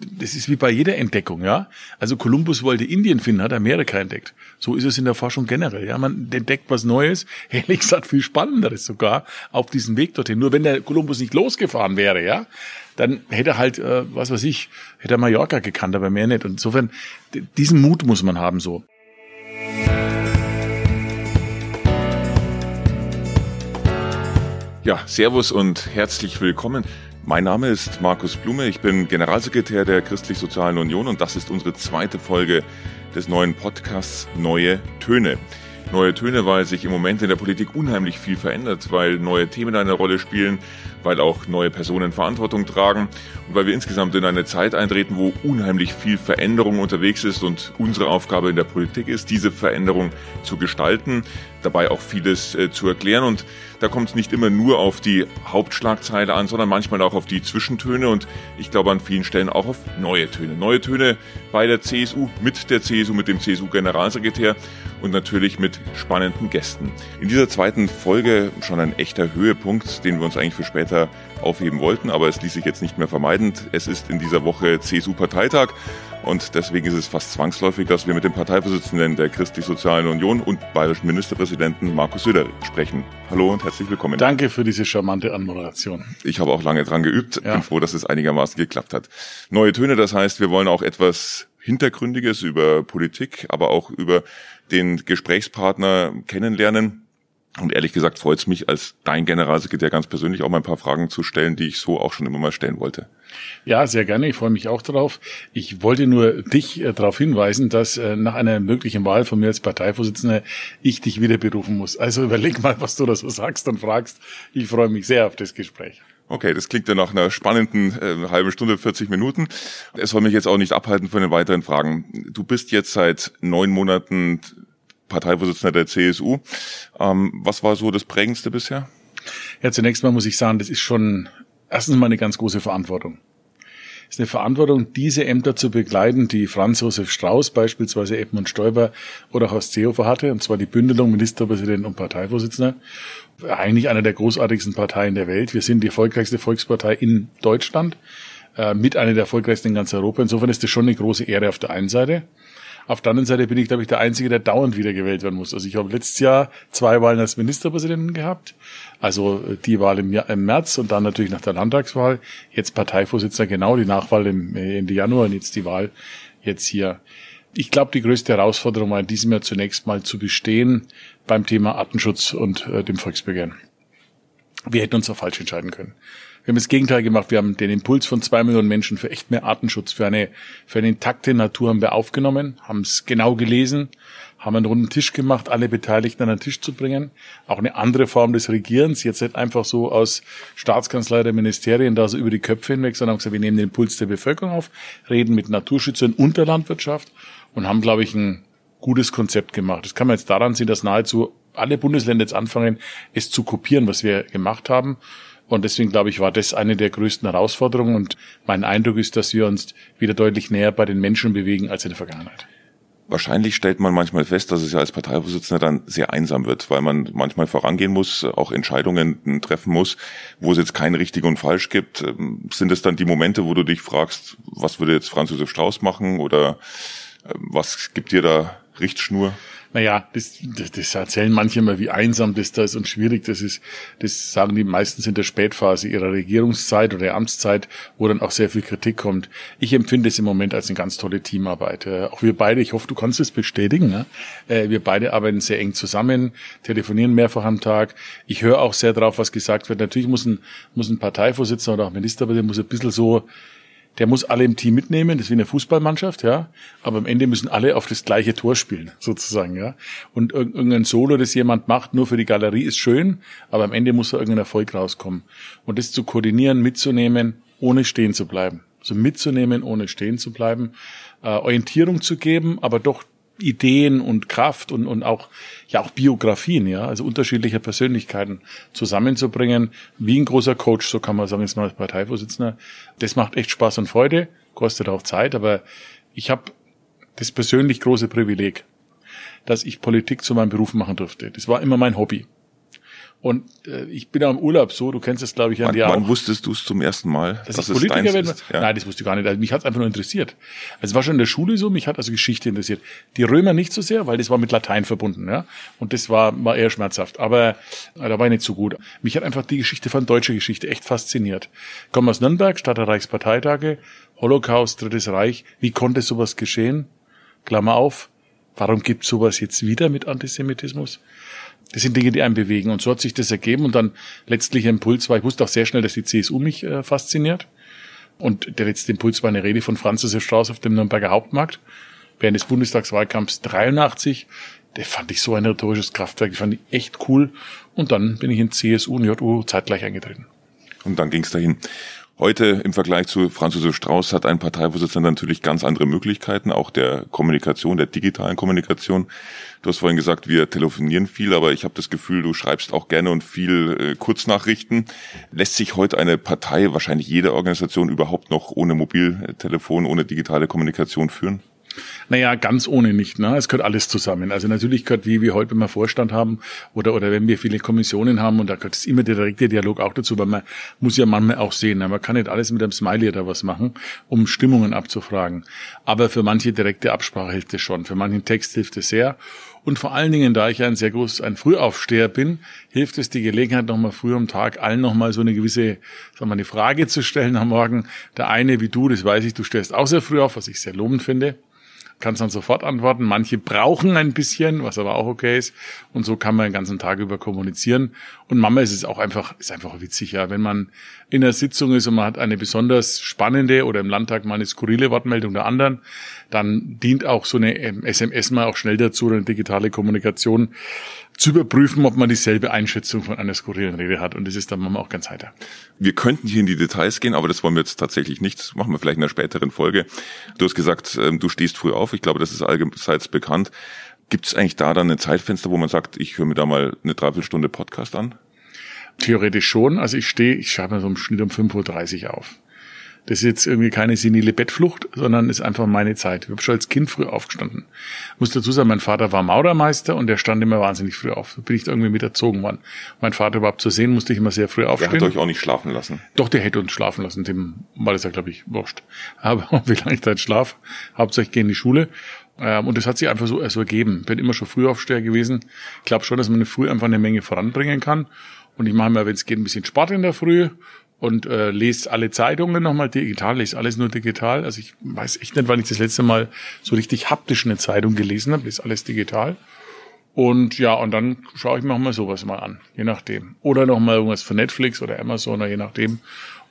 Das ist wie bei jeder Entdeckung, ja. Also Kolumbus wollte Indien finden, hat Amerika entdeckt. So ist es in der Forschung generell, ja. Man entdeckt was Neues, ehrlich gesagt viel Spannenderes sogar auf diesem Weg dorthin. Nur wenn der Kolumbus nicht losgefahren wäre, ja, dann hätte er halt, äh, was weiß ich, hätte er Mallorca gekannt, aber mehr nicht. Und insofern, diesen Mut muss man haben, so. Ja, Servus und herzlich willkommen. Mein Name ist Markus Blume, ich bin Generalsekretär der Christlich-Sozialen Union und das ist unsere zweite Folge des neuen Podcasts Neue Töne. Neue Töne, weil sich im Moment in der Politik unheimlich viel verändert, weil neue Themen eine Rolle spielen, weil auch neue Personen Verantwortung tragen und weil wir insgesamt in eine Zeit eintreten, wo unheimlich viel Veränderung unterwegs ist und unsere Aufgabe in der Politik ist, diese Veränderung zu gestalten, dabei auch vieles äh, zu erklären und da kommt es nicht immer nur auf die Hauptschlagzeile an, sondern manchmal auch auf die Zwischentöne und ich glaube an vielen Stellen auch auf neue Töne. Neue Töne bei der CSU, mit der CSU, mit dem CSU-Generalsekretär und natürlich mit spannenden Gästen. In dieser zweiten Folge schon ein echter Höhepunkt, den wir uns eigentlich für später aufheben wollten, aber es ließ sich jetzt nicht mehr vermeiden. Es ist in dieser Woche CSU-Parteitag und deswegen ist es fast zwangsläufig, dass wir mit dem Parteivorsitzenden der Christlich-Sozialen Union und bayerischen Ministerpräsidenten Markus Söder sprechen. Hallo und herzlich willkommen. Danke für diese charmante Anmoderation. Ich habe auch lange dran geübt. Ja. Bin froh, dass es einigermaßen geklappt hat. Neue Töne, das heißt, wir wollen auch etwas Hintergründiges über Politik, aber auch über den Gesprächspartner kennenlernen. Und ehrlich gesagt freut es mich, als dein Generalsekretär ganz persönlich auch mal ein paar Fragen zu stellen, die ich so auch schon immer mal stellen wollte. Ja, sehr gerne. Ich freue mich auch darauf. Ich wollte nur dich äh, darauf hinweisen, dass äh, nach einer möglichen Wahl von mir als Parteivorsitzender ich dich wieder berufen muss. Also überleg mal, was du da so sagst und fragst. Ich freue mich sehr auf das Gespräch. Okay, das klingt ja nach einer spannenden äh, halben Stunde, 40 Minuten. Es soll mich jetzt auch nicht abhalten von den weiteren Fragen. Du bist jetzt seit neun Monaten Parteivorsitzender der CSU. Ähm, was war so das Prägendste bisher? Ja, zunächst mal muss ich sagen, das ist schon erstens mal eine ganz große Verantwortung. Es ist eine Verantwortung, diese Ämter zu begleiten, die Franz Josef Strauß, beispielsweise Edmund Stoiber oder Horst Seehofer hatte, und zwar die Bündelung Ministerpräsident und Parteivorsitzender. Eigentlich einer der großartigsten Parteien der Welt. Wir sind die erfolgreichste Volkspartei in Deutschland, äh, mit einer der erfolgreichsten in ganz Europa. Insofern ist das schon eine große Ehre auf der einen Seite. Auf der anderen Seite bin ich, glaube ich, der Einzige, der dauernd wiedergewählt werden muss. Also ich habe letztes Jahr zwei Wahlen als Ministerpräsidenten gehabt. Also äh, die Wahl im, im März und dann natürlich nach der Landtagswahl. Jetzt Parteivorsitzender, genau, die Nachwahl im äh, Ende Januar und jetzt die Wahl jetzt hier. Ich glaube, die größte Herausforderung war in diesem Jahr zunächst mal zu bestehen beim Thema Artenschutz und äh, dem Volksbegehren. Wir hätten uns auch falsch entscheiden können. Wir haben das Gegenteil gemacht. Wir haben den Impuls von zwei Millionen Menschen für echt mehr Artenschutz, für eine, für eine intakte Natur haben wir aufgenommen, haben es genau gelesen, haben einen runden Tisch gemacht, alle Beteiligten an den Tisch zu bringen. Auch eine andere Form des Regierens, jetzt nicht einfach so aus Staatskanzlei der Ministerien da so über die Köpfe hinweg, sondern haben gesagt, wir nehmen den Impuls der Bevölkerung auf, reden mit Naturschützern und der Landwirtschaft und haben, glaube ich, ein gutes Konzept gemacht. Das kann man jetzt daran sehen, dass nahezu alle Bundesländer jetzt anfangen, es zu kopieren, was wir gemacht haben. Und deswegen glaube ich, war das eine der größten Herausforderungen. Und mein Eindruck ist, dass wir uns wieder deutlich näher bei den Menschen bewegen als in der Vergangenheit. Wahrscheinlich stellt man manchmal fest, dass es ja als Parteivorsitzender dann sehr einsam wird, weil man manchmal vorangehen muss, auch Entscheidungen treffen muss, wo es jetzt kein richtig und falsch gibt. Sind es dann die Momente, wo du dich fragst, was würde jetzt Franz Josef Strauß machen oder äh, was gibt dir da Richtschnur? Naja, das, das, das erzählen manche immer, wie einsam das da ist und schwierig das ist. Das sagen die meistens in der Spätphase ihrer Regierungszeit oder der Amtszeit, wo dann auch sehr viel Kritik kommt. Ich empfinde es im Moment als eine ganz tolle Teamarbeit. Äh, auch wir beide, ich hoffe, du kannst es bestätigen, ne? Äh, wir beide arbeiten sehr eng zusammen, telefonieren mehrfach am Tag. Ich höre auch sehr drauf, was gesagt wird. Natürlich muss ein, muss ein Parteivorsitzender oder auch Minister, aber der muss ein bisschen so der muss alle im Team mitnehmen, das ist wie eine Fußballmannschaft, ja. Aber am Ende müssen alle auf das gleiche Tor spielen, sozusagen, ja. Und irgendein Solo, das jemand macht, nur für die Galerie, ist schön, aber am Ende muss da irgendein Erfolg rauskommen. Und das zu koordinieren, mitzunehmen, ohne stehen zu bleiben. Also mitzunehmen, ohne stehen zu bleiben, äh, Orientierung zu geben, aber doch Ideen und Kraft und, und auch, ja, auch Biografien, ja, also unterschiedliche Persönlichkeiten zusammenzubringen, wie ein großer Coach, so kann man sagen, jetzt mal als Parteivorsitzender. Das macht echt Spaß und Freude, kostet auch Zeit, aber ich habe das persönlich große Privileg, dass ich Politik zu meinem Beruf machen durfte. Das war immer mein Hobby. Und äh, ich bin auch im Urlaub so, du kennst das, glaube ich, an dir auch. Wann wusstest du es zum ersten Mal, dass, dass ich es Politiker ist? Ja. Nein, das wusste ich gar nicht. Also mich hat einfach nur interessiert. Also es war schon in der Schule so, mich hat also Geschichte interessiert. Die Römer nicht so sehr, weil das war mit Latein verbunden, ja. Und das war, war eher schmerzhaft. Aber äh, da war ich nicht so gut. Mich hat einfach die Geschichte von deutscher Geschichte echt fasziniert. Ich komme aus Nürnberg, Stadt der Reichsparteitage, Holocaust, Drittes Reich. Wie konnte sowas geschehen? Klammer auf. Warum gibt sowas jetzt wieder mit Antisemitismus? Das sind Dinge, die einen bewegen. Und so hat sich das ergeben. Und dann letztlich Impuls war, ich wusste auch sehr schnell, dass die CSU mich äh, fasziniert. Und der letzte Impuls war eine Rede von Franz Josef Strauß auf dem Nürnberger Hauptmarkt während des Bundestagswahlkampfs 83. Der fand ich so ein rhetorisches Kraftwerk, die fand ich echt cool. Und dann bin ich in CSU und JU zeitgleich eingetreten. Und dann ging es dahin. Heute im Vergleich zu Franz Josef Strauß hat ein Parteivorsitzender natürlich ganz andere Möglichkeiten, auch der Kommunikation, der digitalen Kommunikation. Du hast vorhin gesagt, wir telefonieren viel, aber ich habe das Gefühl, du schreibst auch gerne und viel äh, Kurznachrichten. Lässt sich heute eine Partei, wahrscheinlich jede Organisation überhaupt noch ohne Mobiltelefon, ohne digitale Kommunikation führen? Naja, ganz ohne nicht. Ne? Es gehört alles zusammen. Also natürlich gehört, wie wir heute, wenn wir Vorstand haben oder, oder wenn wir viele Kommissionen haben, und da gehört es immer der direkte Dialog auch dazu, weil man muss ja manchmal auch sehen, ne? man kann nicht alles mit einem Smiley oder was machen, um Stimmungen abzufragen. Aber für manche direkte Absprache hilft es schon. Für manchen Text hilft es sehr. Und vor allen Dingen, da ich ein sehr groß, ein Frühaufsteher bin, hilft es die Gelegenheit, nochmal früh am Tag allen nochmal so eine gewisse, sagen wir mal, eine Frage zu stellen am Morgen. Der eine wie du, das weiß ich, du stellst auch sehr früh auf, was ich sehr lobend finde kannst dann sofort antworten. Manche brauchen ein bisschen, was aber auch okay ist. Und so kann man den ganzen Tag über kommunizieren. Und Mama ist es auch einfach, ist einfach witzig, ja. Wenn man in der Sitzung ist und man hat eine besonders spannende oder im Landtag mal eine skurrile Wortmeldung der anderen, dann dient auch so eine SMS mal auch schnell dazu, eine digitale Kommunikation zu überprüfen, ob man dieselbe Einschätzung von einer skurrilen Rede hat. Und das ist dann manchmal auch ganz heiter. Wir könnten hier in die Details gehen, aber das wollen wir jetzt tatsächlich nicht. Das machen wir vielleicht in einer späteren Folge. Du hast gesagt, ähm, du stehst früh auf. Ich glaube, das ist allseits bekannt. Gibt es eigentlich da dann ein Zeitfenster, wo man sagt, ich höre mir da mal eine Dreiviertelstunde Podcast an? Theoretisch schon. Also ich stehe, ich schreibe mir so im Schnitt um 5.30 Uhr auf. Das ist jetzt irgendwie keine senile Bettflucht, sondern ist einfach meine Zeit. Ich habe schon als Kind früh aufgestanden. Ich muss dazu sagen, mein Vater war Maurermeister und der stand immer wahnsinnig früh auf. Da bin ich irgendwie mit erzogen worden. Mein Vater überhaupt zu sehen, musste ich immer sehr früh aufstehen. Der hat euch auch nicht schlafen lassen. Doch, der hätte uns schlafen lassen. Dem war das ja, glaube ich, wurscht. Aber wie lange ich da jetzt schlaf, hauptsächlich gehe in die Schule. Ähm, und das hat sich einfach so, so ergeben. Bin immer schon Frühaufsteher gewesen. Ich glaube schon, dass man früh einfach eine Menge voranbringen kann. Und ich mache mir, wenn es geht, ein bisschen Sport in der Früh und äh, lese alle Zeitungen nochmal digital, lese alles nur digital. Also ich weiß echt nicht, wann ich das letzte Mal so richtig haptisch eine Zeitung gelesen habe, lese alles digital. Und ja, und dann schaue ich mir auch mal sowas mal an, je nachdem. Oder noch mal irgendwas von Netflix oder Amazon oder je nachdem.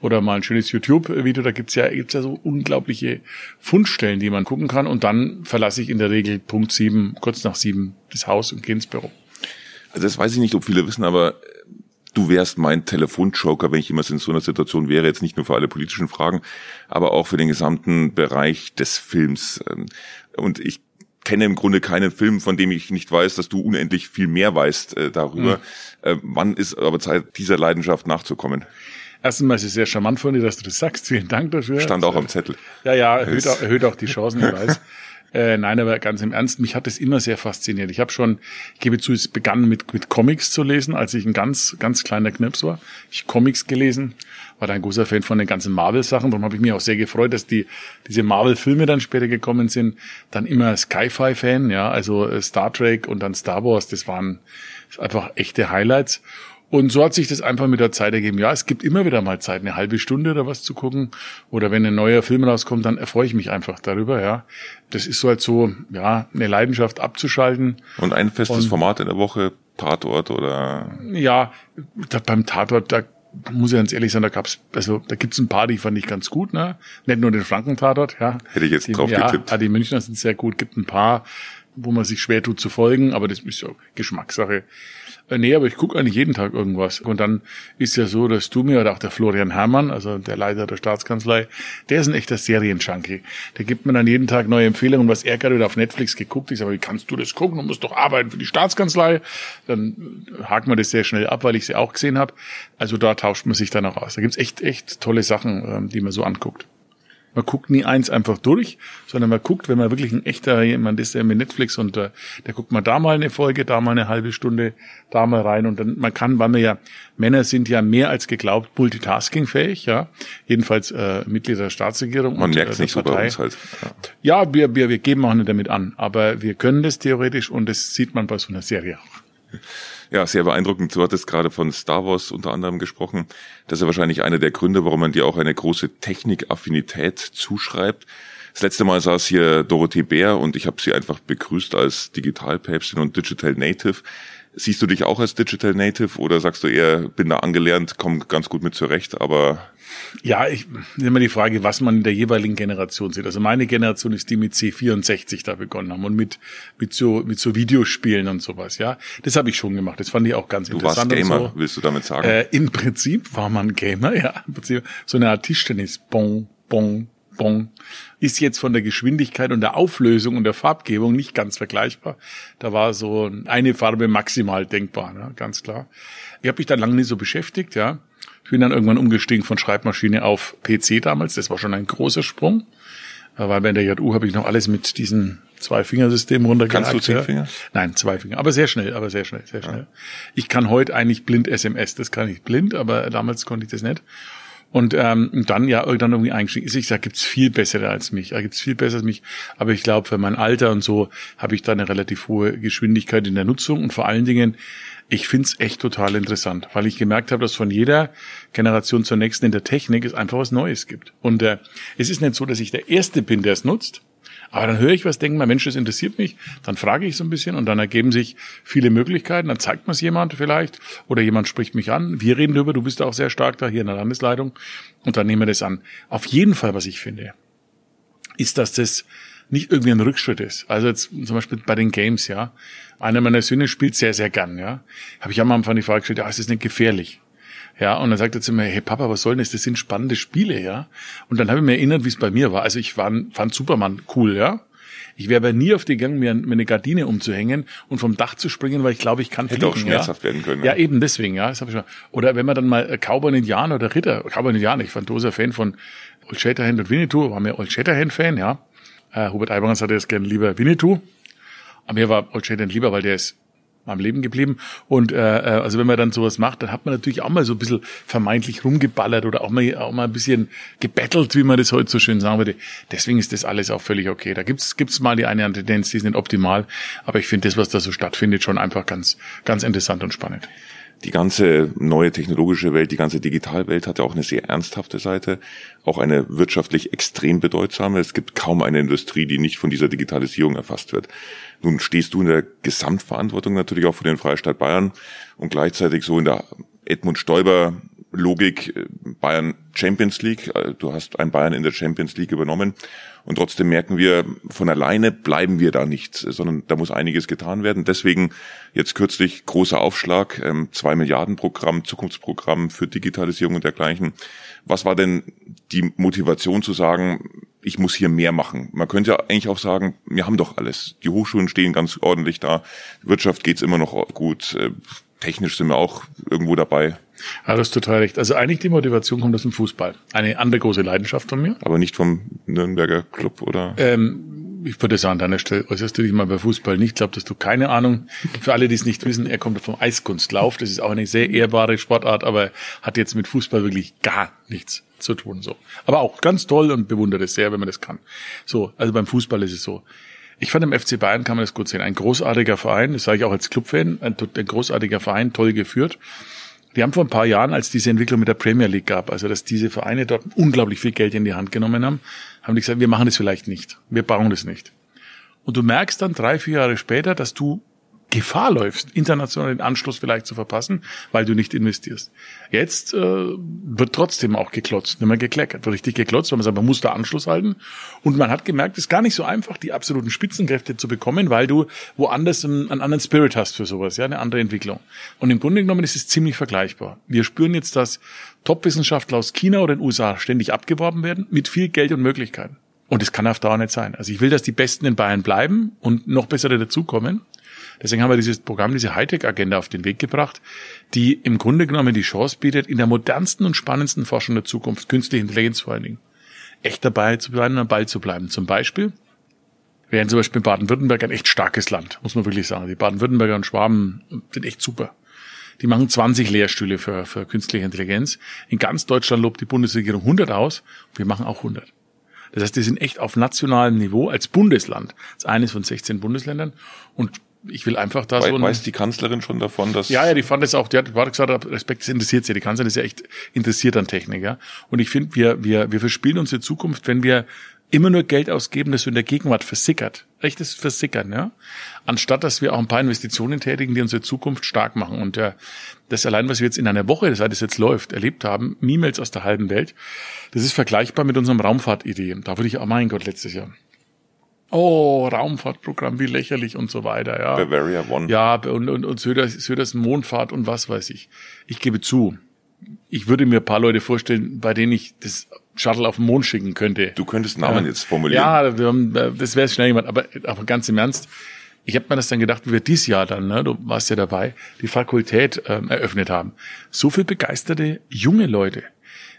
Oder mal ein schönes YouTube-Video. Da gibt's ja, gibt's ja so unglaubliche Fundstellen, die man gucken kann. Und dann verlasse ich in der Regel Punkt sieben, kurz nach sieben, das Haus und gehe ins Büro. Also das weiß ich nicht, ob viele wissen, aber du wärst mein Telefonjoker, wenn ich jemals in so einer Situation wäre, jetzt nicht nur für alle politischen Fragen, aber auch für den gesamten Bereich des Films. Und ich kenne im Grunde keinen Film, von dem ich nicht weiß, dass du unendlich viel mehr weißt äh, darüber. Mhm. Äh, wann ist aber Zeit, dieser Leidenschaft nachzukommen? Erstens mal ist es sehr charmant von dir, dass du das sagst. Vielen Dank dafür. Stand auch am Zettel. Ja, ja, erhöht auch, erhöht auch die Chancen, ich weiß. Äh, nein, aber ganz im Ernst, mich hat das immer sehr fasziniert. Ich habe schon, ich gebe zu, es begann mit, mit Comics zu lesen, als ich ein ganz, ganz kleiner Knips war. Ich Comics gelesen, war da ein großer Fan von den ganzen Marvel-Sachen. Darum habe ich mich auch sehr gefreut, dass die diese Marvel-Filme dann später gekommen sind. Dann immer Sci-Fi-Fan, ja, also äh, Star Trek und dann Star Wars. Das waren einfach echte Highlights. Und so hat sich das einfach mit der Zeit ergeben. Ja, es gibt immer wieder mal Zeit, eine halbe Stunde oder was zu gucken. Oder wenn ein neuer Film rauskommt, dann erfreue ich mich einfach darüber, ja. Das ist so halt so, ja, eine Leidenschaft abzuschalten. Und ein festes Und, Format in der Woche, Tatort oder? Ja, da, beim Tatort, da muss ich ganz ehrlich sagen, da gab's, also da gibt's ein paar, die fand ich ganz gut, ne? Nicht nur den Franken-Tatort, ja. Hätte ich jetzt die, drauf ja, getippt. Ja, die Münchner sind sehr gut, gibt ein paar, wo man sich schwer tut zu folgen, aber das ist ja Geschmackssache. Äh, nee, aber ich gucke eigentlich jeden Tag irgendwas. Und dann ist ja so, dass du mir oder auch der Florian Herrmann, also der Leiter der Staatskanzlei, der ist ein echter Serienjunkie. Der gibt mir dann jeden Tag neue Empfehlungen, was er gerade wieder auf Netflix geguckt ist. Aber wie kannst du das gucken? Du musst doch arbeiten für die Staatskanzlei. Dann hakt man das sehr schnell ab, weil ich sie auch gesehen habe. Also da tauscht man sich dann auch aus. Da gibt's echt, echt tolle Sachen, ähm, die man so anguckt. Man guckt nie eins einfach durch, sondern man guckt, wenn man wirklich ein echter jemand ist, der mit Netflix und äh, der guckt mal da mal eine Folge, da mal eine halbe Stunde, da mal rein und dann man kann, weil wir ja Männer sind ja mehr als geglaubt multitaskingfähig, ja, jedenfalls äh, Mitglieder der Staatsregierung. Man merkt es äh, nicht Partei. so bei uns halt. Ja, ja wir, wir, wir geben auch nicht damit an, aber wir können das theoretisch und das sieht man bei so einer Serie auch. Ja, sehr beeindruckend. Du hattest gerade von Star Wars unter anderem gesprochen. Das ist ja wahrscheinlich einer der Gründe, warum man dir auch eine große Technikaffinität zuschreibt. Das letzte Mal saß hier Dorothee Bär und ich habe sie einfach begrüßt als Digitalpäpstin und Digital Native. Siehst du dich auch als Digital Native oder sagst du eher, bin da angelernt, komme ganz gut mit zurecht, aber ja, ich immer die Frage, was man in der jeweiligen Generation sieht. Also meine Generation ist die mit C64 da begonnen haben und mit mit so mit so Videospielen und sowas. Ja, das habe ich schon gemacht. Das fand ich auch ganz du interessant. Du warst Gamer, so. willst du damit sagen? Äh, Im Prinzip war man Gamer, ja. Im Prinzip so eine Art Tischtennis, bong, bong, bong. Ist jetzt von der Geschwindigkeit und der Auflösung und der Farbgebung nicht ganz vergleichbar. Da war so eine Farbe maximal denkbar, ne? ganz klar. Ich habe mich da lange nicht so beschäftigt, ja. Ich bin dann irgendwann umgestiegen von Schreibmaschine auf PC damals. Das war schon ein großer Sprung. Weil bei der JU habe ich noch alles mit diesen zwei Fingersystem runtergejagt. Kannst du zehn Finger? Nein, zwei Finger. Aber sehr schnell, aber sehr schnell, sehr schnell. Ja. Ich kann heute eigentlich blind SMS. Das kann ich blind, aber damals konnte ich das nicht. Und ähm, dann ja dann irgendwie eingestiegen. Ich sage, gibt's viel bessere als mich. Da gibt's viel besser als mich. Aber ich glaube, für mein Alter und so habe ich da eine relativ hohe Geschwindigkeit in der Nutzung und vor allen Dingen ich find's echt total interessant, weil ich gemerkt habe, dass von jeder Generation zur nächsten in der Technik es einfach was Neues gibt. Und äh, es ist nicht so, dass ich der Erste bin, der es nutzt, aber dann höre ich was, denke mal, Mensch, das interessiert mich, dann frage ich so ein bisschen und dann ergeben sich viele Möglichkeiten, dann zeigt mir es jemand vielleicht oder jemand spricht mich an, wir reden darüber, du bist auch sehr stark da hier in der Landesleitung und dann nehmen wir das an. Auf jeden Fall, was ich finde, ist, dass das nicht irgendwie ein Rückschritt ist. Also jetzt zum Beispiel bei den Games, ja. Einer meiner Söhne spielt sehr, sehr gern, ja. Habe ich am Anfang die Frage gestellt, ja, ist das nicht gefährlich? Ja, und dann sagt er zu mir, hey Papa, was soll denn das? Das sind spannende Spiele, ja. Und dann habe ich mir erinnert, wie es bei mir war. Also ich war, fand Superman cool, ja. Ich wäre aber nie auf die Gang, mir eine Gardine umzuhängen und vom Dach zu springen, weil ich glaube, ich kann Hätte fliegen, auch schmerzhaft ja? werden können. Ja, eben deswegen, ja. Das hab ich schon. Oder wenn man dann mal äh, Cowboy Indianer oder Ritter, Cowboy Indianer, ich fand großer Fan von Old Shatterhand und Winnetou, war mir Old Shatterhand Fan, ja. Äh, Hubert Aibergans hatte jetzt gern lieber Winnetou. Aber mir war Old Shatterhand lieber, weil der ist am Leben geblieben. Und äh, äh, also wenn man dann sowas macht, dann hat man natürlich auch mal so ein bisschen vermeintlich rumgeballert oder auch mal, auch mal ein bisschen gebettelt, wie man das heute so schön sagen würde. Deswegen ist das alles auch völlig okay. Da gibt's gibt's mal die eine Tendenz, die ist nicht optimal, aber ich finde das, was da so stattfindet, schon einfach ganz, ganz interessant und spannend die ganze neue technologische Welt, die ganze Digitalwelt hat ja auch eine sehr ernsthafte Seite, auch eine wirtschaftlich extrem bedeutsame. Es gibt kaum eine Industrie, die nicht von dieser Digitalisierung erfasst wird. Nun stehst du in der Gesamtverantwortung natürlich auch für den Freistaat Bayern und gleichzeitig so in der Edmund Stoiber Logik äh, Bayern Champions League. Äh, du hast ein Bayern in der Champions League übernommen. Und trotzdem merken wir, von alleine bleiben wir da nicht, sondern da muss einiges getan werden. Deswegen jetzt kürzlich großer Aufschlag, ähm, zwei Milliarden Programm, Zukunftsprogramm für Digitalisierung und dergleichen. Was war denn die Motivation zu sagen, ich muss hier mehr machen? Man könnte ja eigentlich auch sagen, wir haben doch alles. Die Hochschulen stehen ganz ordentlich da. Wirtschaft geht's immer noch gut. Äh, technisch sind wir auch irgendwo dabei. Ja, das ist total recht. Also eigentlich die Motivation kommt aus dem Fußball. Eine andere große Leidenschaft von mir. Aber nicht vom Nürnberger Club, oder? Ähm, ich würde sagen, an deiner Stelle äußerst du dich mal bei Fußball nicht. Ich glaube, dass du keine Ahnung. Für alle, die es nicht wissen, er kommt vom Eiskunstlauf. Das ist auch eine sehr ehrbare Sportart, aber hat jetzt mit Fußball wirklich gar nichts zu tun, so. Aber auch ganz toll und bewundere es sehr, wenn man das kann. So. Also beim Fußball ist es so. Ich fand im FC Bayern kann man das gut sehen. Ein großartiger Verein, das sage ich auch als Clubfan, ein, ein großartiger Verein, toll geführt. Die haben vor ein paar Jahren, als diese Entwicklung mit der Premier League gab, also dass diese Vereine dort unglaublich viel Geld in die Hand genommen haben, haben die gesagt, wir machen das vielleicht nicht. Wir bauen das nicht. Und du merkst dann drei, vier Jahre später, dass du Gefahr läufst, international den Anschluss vielleicht zu verpassen, weil du nicht investierst. Jetzt äh, wird trotzdem auch geklotzt, nicht mehr gekleckert, wird richtig geklotzt, weil man sagt, man muss da Anschluss halten. Und man hat gemerkt, es ist gar nicht so einfach, die absoluten Spitzenkräfte zu bekommen, weil du woanders einen, einen anderen Spirit hast für sowas, ja, eine andere Entwicklung. Und im Grunde genommen ist es ziemlich vergleichbar. Wir spüren jetzt, dass Top-Wissenschaftler aus China oder den USA ständig abgeworben werden mit viel Geld und Möglichkeiten. Und das kann auf Dauer nicht sein. Also ich will, dass die Besten in Bayern bleiben und noch bessere dazukommen. Deswegen haben wir dieses Programm, diese Hightech-Agenda auf den Weg gebracht, die im Grunde genommen die Chance bietet, in der modernsten und spannendsten Forschung der Zukunft, künstliche Intelligenz vor allen Dingen, echt dabei zu bleiben und am Ball zu bleiben. Zum Beispiel wären zum Beispiel Baden-Württemberg ein echt starkes Land, muss man wirklich sagen. Die Baden-Württemberger und Schwaben sind echt super. Die machen 20 Lehrstühle für, für künstliche Intelligenz. In ganz Deutschland lobt die Bundesregierung 100 aus. Wir machen auch 100. Das heißt, die sind echt auf nationalem Niveau als Bundesland, als eines von 16 Bundesländern. Und ich will einfach da so. Weiß die Kanzlerin schon davon, dass. Ja, ja, die fand es auch, die hat gesagt, Respekt, das interessiert sie. Die Kanzlerin ist ja echt interessiert an Technik, ja. Und ich finde, wir, wir, wir verspielen unsere Zukunft, wenn wir immer nur Geld ausgeben, das so in der Gegenwart versickert. Echtes Versickern, ja. Anstatt, dass wir auch ein paar Investitionen tätigen, die unsere Zukunft stark machen. Und äh, das allein, was wir jetzt in einer Woche, seit es jetzt läuft, erlebt haben, E-Mails aus der halben Welt, das ist vergleichbar mit unserem Raumfahrtidee. Da würde ich, oh mein Gott, letztes Jahr. Oh, Raumfahrtprogramm, wie lächerlich und so weiter, ja. Bavaria One. Ja, und, und, und Söders, Söders Mondfahrt und was weiß ich. Ich gebe zu, ich würde mir ein paar Leute vorstellen, bei denen ich das Shuttle auf den Mond schicken könnte. Du könntest Namen ja. jetzt formulieren. Ja, wir haben, äh, das wäre schnell jemand, aber, aber ganz im Ernst, ich habe mir das dann gedacht, wie wir dieses Jahr dann, ne, du warst ja dabei, die Fakultät ähm, eröffnet haben. So viel begeisterte junge Leute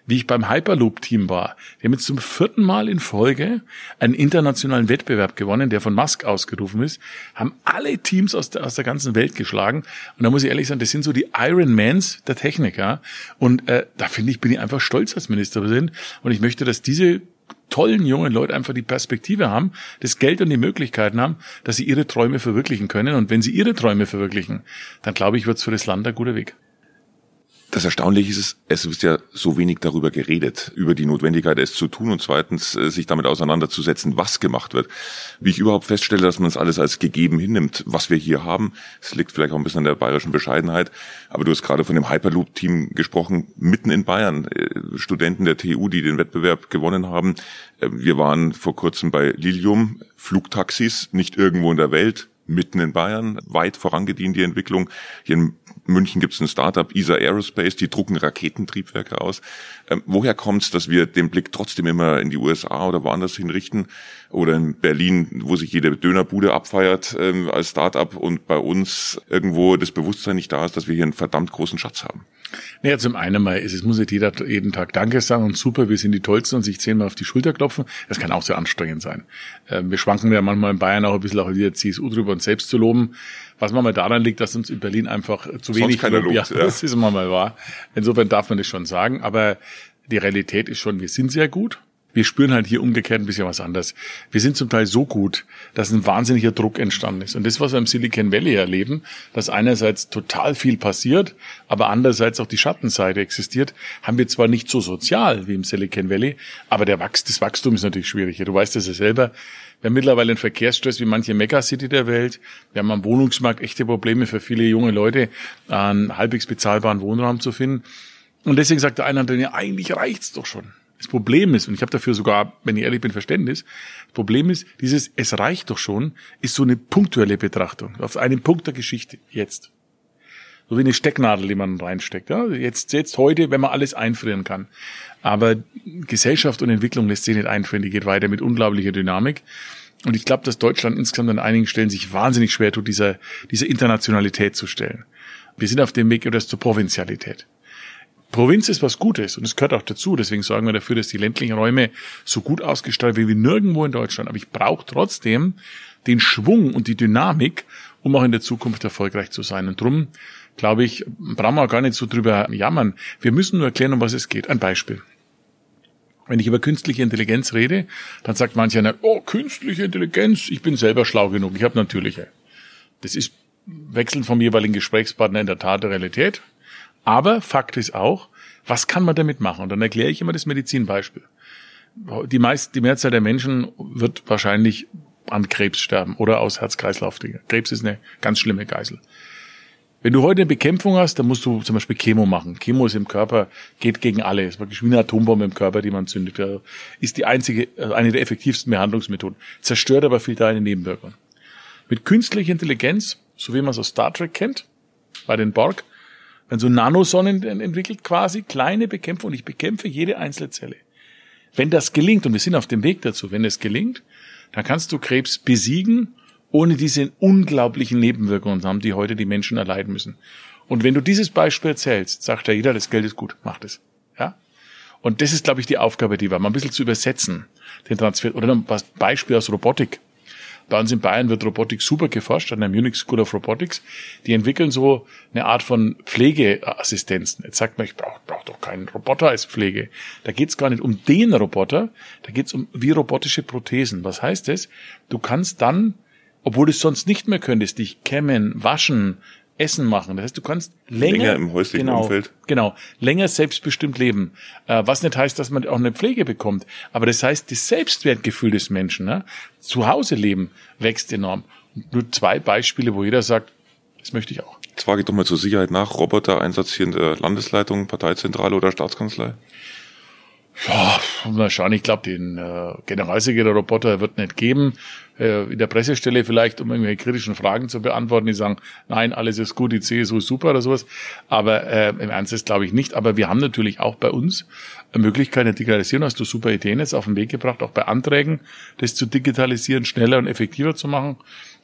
wie ich beim Hyperloop-Team war. Die haben jetzt zum vierten Mal in Folge einen internationalen Wettbewerb gewonnen, der von Musk ausgerufen ist, haben alle Teams aus der, aus der ganzen Welt geschlagen. Und da muss ich ehrlich sagen, das sind so die Ironmans der Techniker. Und äh, da finde ich, bin ich einfach stolz als Ministerpräsident. Und ich möchte, dass diese tollen jungen Leute einfach die Perspektive haben, das Geld und die Möglichkeiten haben, dass sie ihre Träume verwirklichen können. Und wenn sie ihre Träume verwirklichen, dann glaube ich, wird es für das Land ein guter Weg. Das Erstaunliche ist, es wird ja so wenig darüber geredet, über die Notwendigkeit, es zu tun und zweitens äh, sich damit auseinanderzusetzen, was gemacht wird. Wie ich überhaupt feststelle, dass man es alles als gegeben hinnimmt, was wir hier haben. Es liegt vielleicht auch ein bisschen an der bayerischen Bescheidenheit, aber du hast gerade von dem Hyperloop-Team gesprochen, mitten in Bayern, äh, Studenten der TU, die den Wettbewerb gewonnen haben. Äh, wir waren vor kurzem bei Lilium, Flugtaxis, nicht irgendwo in der Welt, mitten in Bayern, weit vorangedient die Entwicklung. Hier in München gibt es ein Startup, ESA Aerospace, die drucken Raketentriebwerke aus. Ähm, woher kommt es, dass wir den Blick trotzdem immer in die USA oder woanders hinrichten? Oder in Berlin, wo sich jede Dönerbude abfeiert ähm, als Startup und bei uns irgendwo das Bewusstsein nicht da ist, dass wir hier einen verdammt großen Schatz haben? Naja, zum einen mal ist es, muss nicht jeder jeden Tag Danke sagen und super, wir sind die Tollsten und sich zehnmal auf die Schulter klopfen. Das kann auch sehr anstrengend sein. Ähm, wir schwanken ja manchmal in Bayern auch ein bisschen auch wieder CSU drüber, uns selbst zu loben. Was manchmal daran liegt, dass uns in Berlin einfach zu Sonst wenig keiner lobt, ja, ja, das ist immer mal wahr. Insofern darf man das schon sagen. Aber die Realität ist schon, wir sind sehr gut wir spüren halt hier umgekehrt ein bisschen was anderes. Wir sind zum Teil so gut, dass ein wahnsinniger Druck entstanden ist. Und das, was wir im Silicon Valley erleben, dass einerseits total viel passiert, aber andererseits auch die Schattenseite existiert, haben wir zwar nicht so sozial wie im Silicon Valley, aber der Wachs das Wachstum ist natürlich schwierig. Du weißt das ja selber. Wir haben mittlerweile einen Verkehrsstress wie manche Megacity der Welt. Wir haben am Wohnungsmarkt echte Probleme für viele junge Leute, einen halbwegs bezahlbaren Wohnraum zu finden. Und deswegen sagt der eine, ja, eigentlich reicht's doch schon. Das Problem ist, und ich habe dafür sogar, wenn ich ehrlich bin, Verständnis, das Problem ist, dieses Es reicht doch schon, ist so eine punktuelle Betrachtung, auf einen Punkt der Geschichte, jetzt. So wie eine Stecknadel, die man reinsteckt. Ja? Jetzt, jetzt heute, wenn man alles einfrieren kann. Aber Gesellschaft und Entwicklung lässt sich nicht einfrieren, die geht weiter mit unglaublicher Dynamik. Und ich glaube, dass Deutschland insgesamt an einigen Stellen sich wahnsinnig schwer tut, dieser, dieser Internationalität zu stellen. Wir sind auf dem Weg oder zur Provinzialität. Provinz ist was Gutes und es gehört auch dazu. Deswegen sorgen wir dafür, dass die ländlichen Räume so gut ausgestaltet werden wie nirgendwo in Deutschland. Aber ich brauche trotzdem den Schwung und die Dynamik, um auch in der Zukunft erfolgreich zu sein. Und drum, glaube ich, brauchen wir gar nicht so drüber jammern. Wir müssen nur erklären, um was es geht. Ein Beispiel. Wenn ich über künstliche Intelligenz rede, dann sagt manch einer, oh, künstliche Intelligenz, ich bin selber schlau genug, ich habe natürliche. Das ist wechselnd vom jeweiligen Gesprächspartner in der Tat der Realität. Aber Fakt ist auch, was kann man damit machen? Und dann erkläre ich immer das Medizinbeispiel. Die meist, die Mehrzahl der Menschen wird wahrscheinlich an Krebs sterben oder aus Herz-Kreislauf-Dingen. Krebs ist eine ganz schlimme Geißel. Wenn du heute eine Bekämpfung hast, dann musst du zum Beispiel Chemo machen. Chemo ist im Körper, geht gegen alle. Es ist wirklich wie eine Atombombe im Körper, die man zündet. Ist die einzige, also eine der effektivsten Behandlungsmethoden. Zerstört aber viel deine Nebenwirkungen. Mit künstlicher Intelligenz, so wie man es aus Star Trek kennt, bei den Borg, wenn so Nanosonnen entwickelt, quasi kleine Bekämpfung und ich bekämpfe jede einzelne Zelle. Wenn das gelingt, und wir sind auf dem Weg dazu, wenn es gelingt, dann kannst du Krebs besiegen, ohne diese unglaublichen Nebenwirkungen zu haben, die heute die Menschen erleiden müssen. Und wenn du dieses Beispiel erzählst, sagt ja jeder, das Geld ist gut, macht es. Ja? Und das ist, glaube ich, die Aufgabe, die wir mal ein bisschen zu übersetzen, den Transfer. Oder ein Beispiel aus Robotik. Bei uns in Bayern wird Robotik super geforscht an der Munich School of Robotics. Die entwickeln so eine Art von Pflegeassistenzen. Jetzt sagt man, ich brauche brauch doch keinen Roboter als Pflege. Da geht es gar nicht um den Roboter, da geht es um wie robotische Prothesen. Was heißt das? Du kannst dann, obwohl du es sonst nicht mehr könntest, dich kämmen, waschen, Essen machen. Das heißt, du kannst länger, länger im häuslichen genau, Umfeld. Genau, länger selbstbestimmt leben. Äh, was nicht heißt, dass man auch eine Pflege bekommt. Aber das heißt, das Selbstwertgefühl des Menschen, ne? zu Hause leben, wächst enorm. Nur zwei Beispiele, wo jeder sagt, das möchte ich auch. Jetzt frage ich doch mal zur Sicherheit nach. Roboter-Einsatz hier in der Landesleitung, Parteizentrale oder Staatskanzlei? Ja, mal schauen. Ich glaube, den äh, Generalsekretär-Roboter wird nicht geben. Äh, in der Pressestelle vielleicht, um irgendwelche kritischen Fragen zu beantworten, die sagen, nein, alles ist gut, die CSU ist super oder sowas. Aber äh, im Ernst ist glaube ich nicht. Aber wir haben natürlich auch bei uns eine Möglichkeit der Digitalisierung. Hast du super Ideen jetzt auf den Weg gebracht, auch bei Anträgen, das zu digitalisieren, schneller und effektiver zu machen.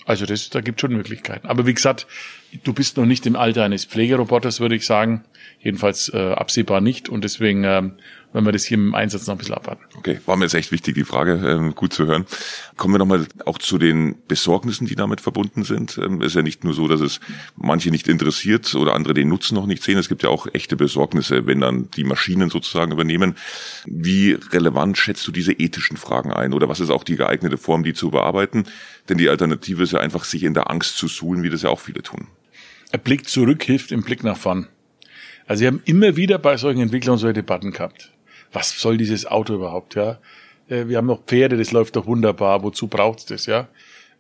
Also das, da gibt schon Möglichkeiten. Aber wie gesagt, du bist noch nicht im Alter eines Pflegeroboters, würde ich sagen. Jedenfalls äh, absehbar nicht. Und deswegen ähm, wenn wir das hier im Einsatz noch ein bisschen abwarten. Okay, war mir jetzt echt wichtig, die Frage ähm, gut zu hören. Kommen wir nochmal auch zu den Besorgnissen, die damit verbunden sind. Ähm, ist ja nicht nur so, dass es manche nicht interessiert oder andere den Nutzen noch nicht sehen. Es gibt ja auch echte Besorgnisse, wenn dann die Maschinen sozusagen übernehmen. Wie relevant schätzt du diese ethischen Fragen ein? Oder was ist auch die geeignete Form, die zu bearbeiten? Denn die Alternative ist ja einfach, sich in der Angst zu suhlen, wie das ja auch viele tun. Ein Blick zurück hilft im Blick nach vorn. Also wir haben immer wieder bei solchen Entwicklungen solche Debatten gehabt was soll dieses Auto überhaupt, ja? Äh, wir haben noch Pferde, das läuft doch wunderbar, wozu braucht's das, ja?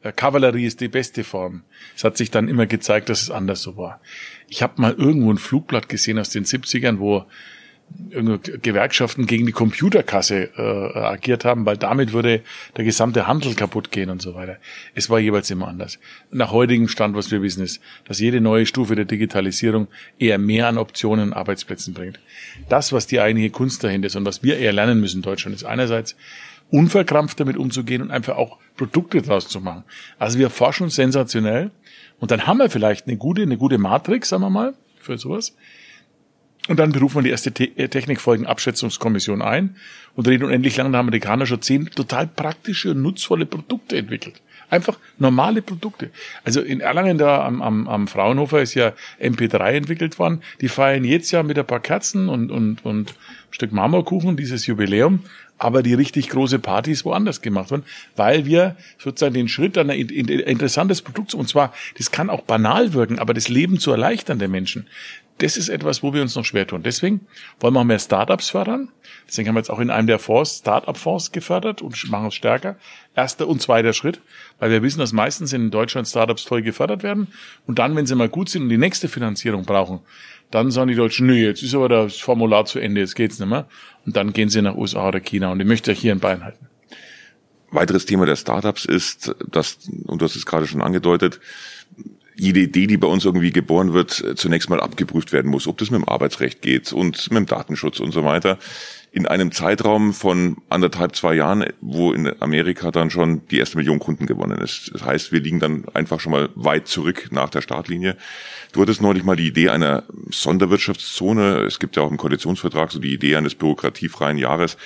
Äh, Kavallerie ist die beste Form. Es hat sich dann immer gezeigt, dass es anders so war. Ich habe mal irgendwo ein Flugblatt gesehen aus den 70ern, wo Gewerkschaften gegen die Computerkasse äh, agiert haben, weil damit würde der gesamte Handel kaputt gehen und so weiter. Es war jeweils immer anders. Nach heutigem Stand, was wir wissen, ist, dass jede neue Stufe der Digitalisierung eher mehr an Optionen und Arbeitsplätzen bringt. Das, was die eigentliche Kunst dahinter ist und was wir eher lernen müssen in Deutschland, ist einerseits unverkrampft damit umzugehen und einfach auch Produkte draus zu machen. Also wir forschen sensationell und dann haben wir vielleicht eine gute, eine gute Matrix, sagen wir mal, für sowas. Und dann berufen wir die erste Te äh, Technikfolgenabschätzungskommission ein und reden unendlich lang, da haben Amerikaner schon zehn total praktische und nutzvolle Produkte entwickelt. Einfach normale Produkte. Also in Erlangen da am, am, am Fraunhofer ist ja MP3 entwickelt worden. Die feiern jetzt ja mit ein paar Kerzen und, und, und ein Stück Marmorkuchen dieses Jubiläum. Aber die richtig große Party ist woanders gemacht worden, weil wir sozusagen den Schritt an ein interessantes Produkt, und zwar, das kann auch banal wirken, aber das Leben zu erleichtern der Menschen, das ist etwas, wo wir uns noch schwer tun. Deswegen wollen wir auch mehr Startups fördern. Deswegen haben wir jetzt auch in einem der Fonds Startup-Fonds gefördert und machen es stärker. Erster und zweiter Schritt, weil wir wissen, dass meistens in Deutschland Startups toll gefördert werden. Und dann, wenn sie mal gut sind und die nächste Finanzierung brauchen, dann sagen die Deutschen, nö, jetzt ist aber das Formular zu Ende, jetzt geht's nicht mehr. Und dann gehen sie nach USA oder China. Und ich möchte hier in Bayern halten. Weiteres Thema der Startups ist, dass, und du hast es gerade schon angedeutet, jede Idee, die bei uns irgendwie geboren wird, zunächst mal abgeprüft werden muss, ob das mit dem Arbeitsrecht geht und mit dem Datenschutz und so weiter. In einem Zeitraum von anderthalb, zwei Jahren, wo in Amerika dann schon die erste Million Kunden gewonnen ist. Das heißt, wir liegen dann einfach schon mal weit zurück nach der Startlinie. Du hattest neulich mal die Idee einer Sonderwirtschaftszone. Es gibt ja auch im Koalitionsvertrag so die Idee eines bürokratiefreien Jahres.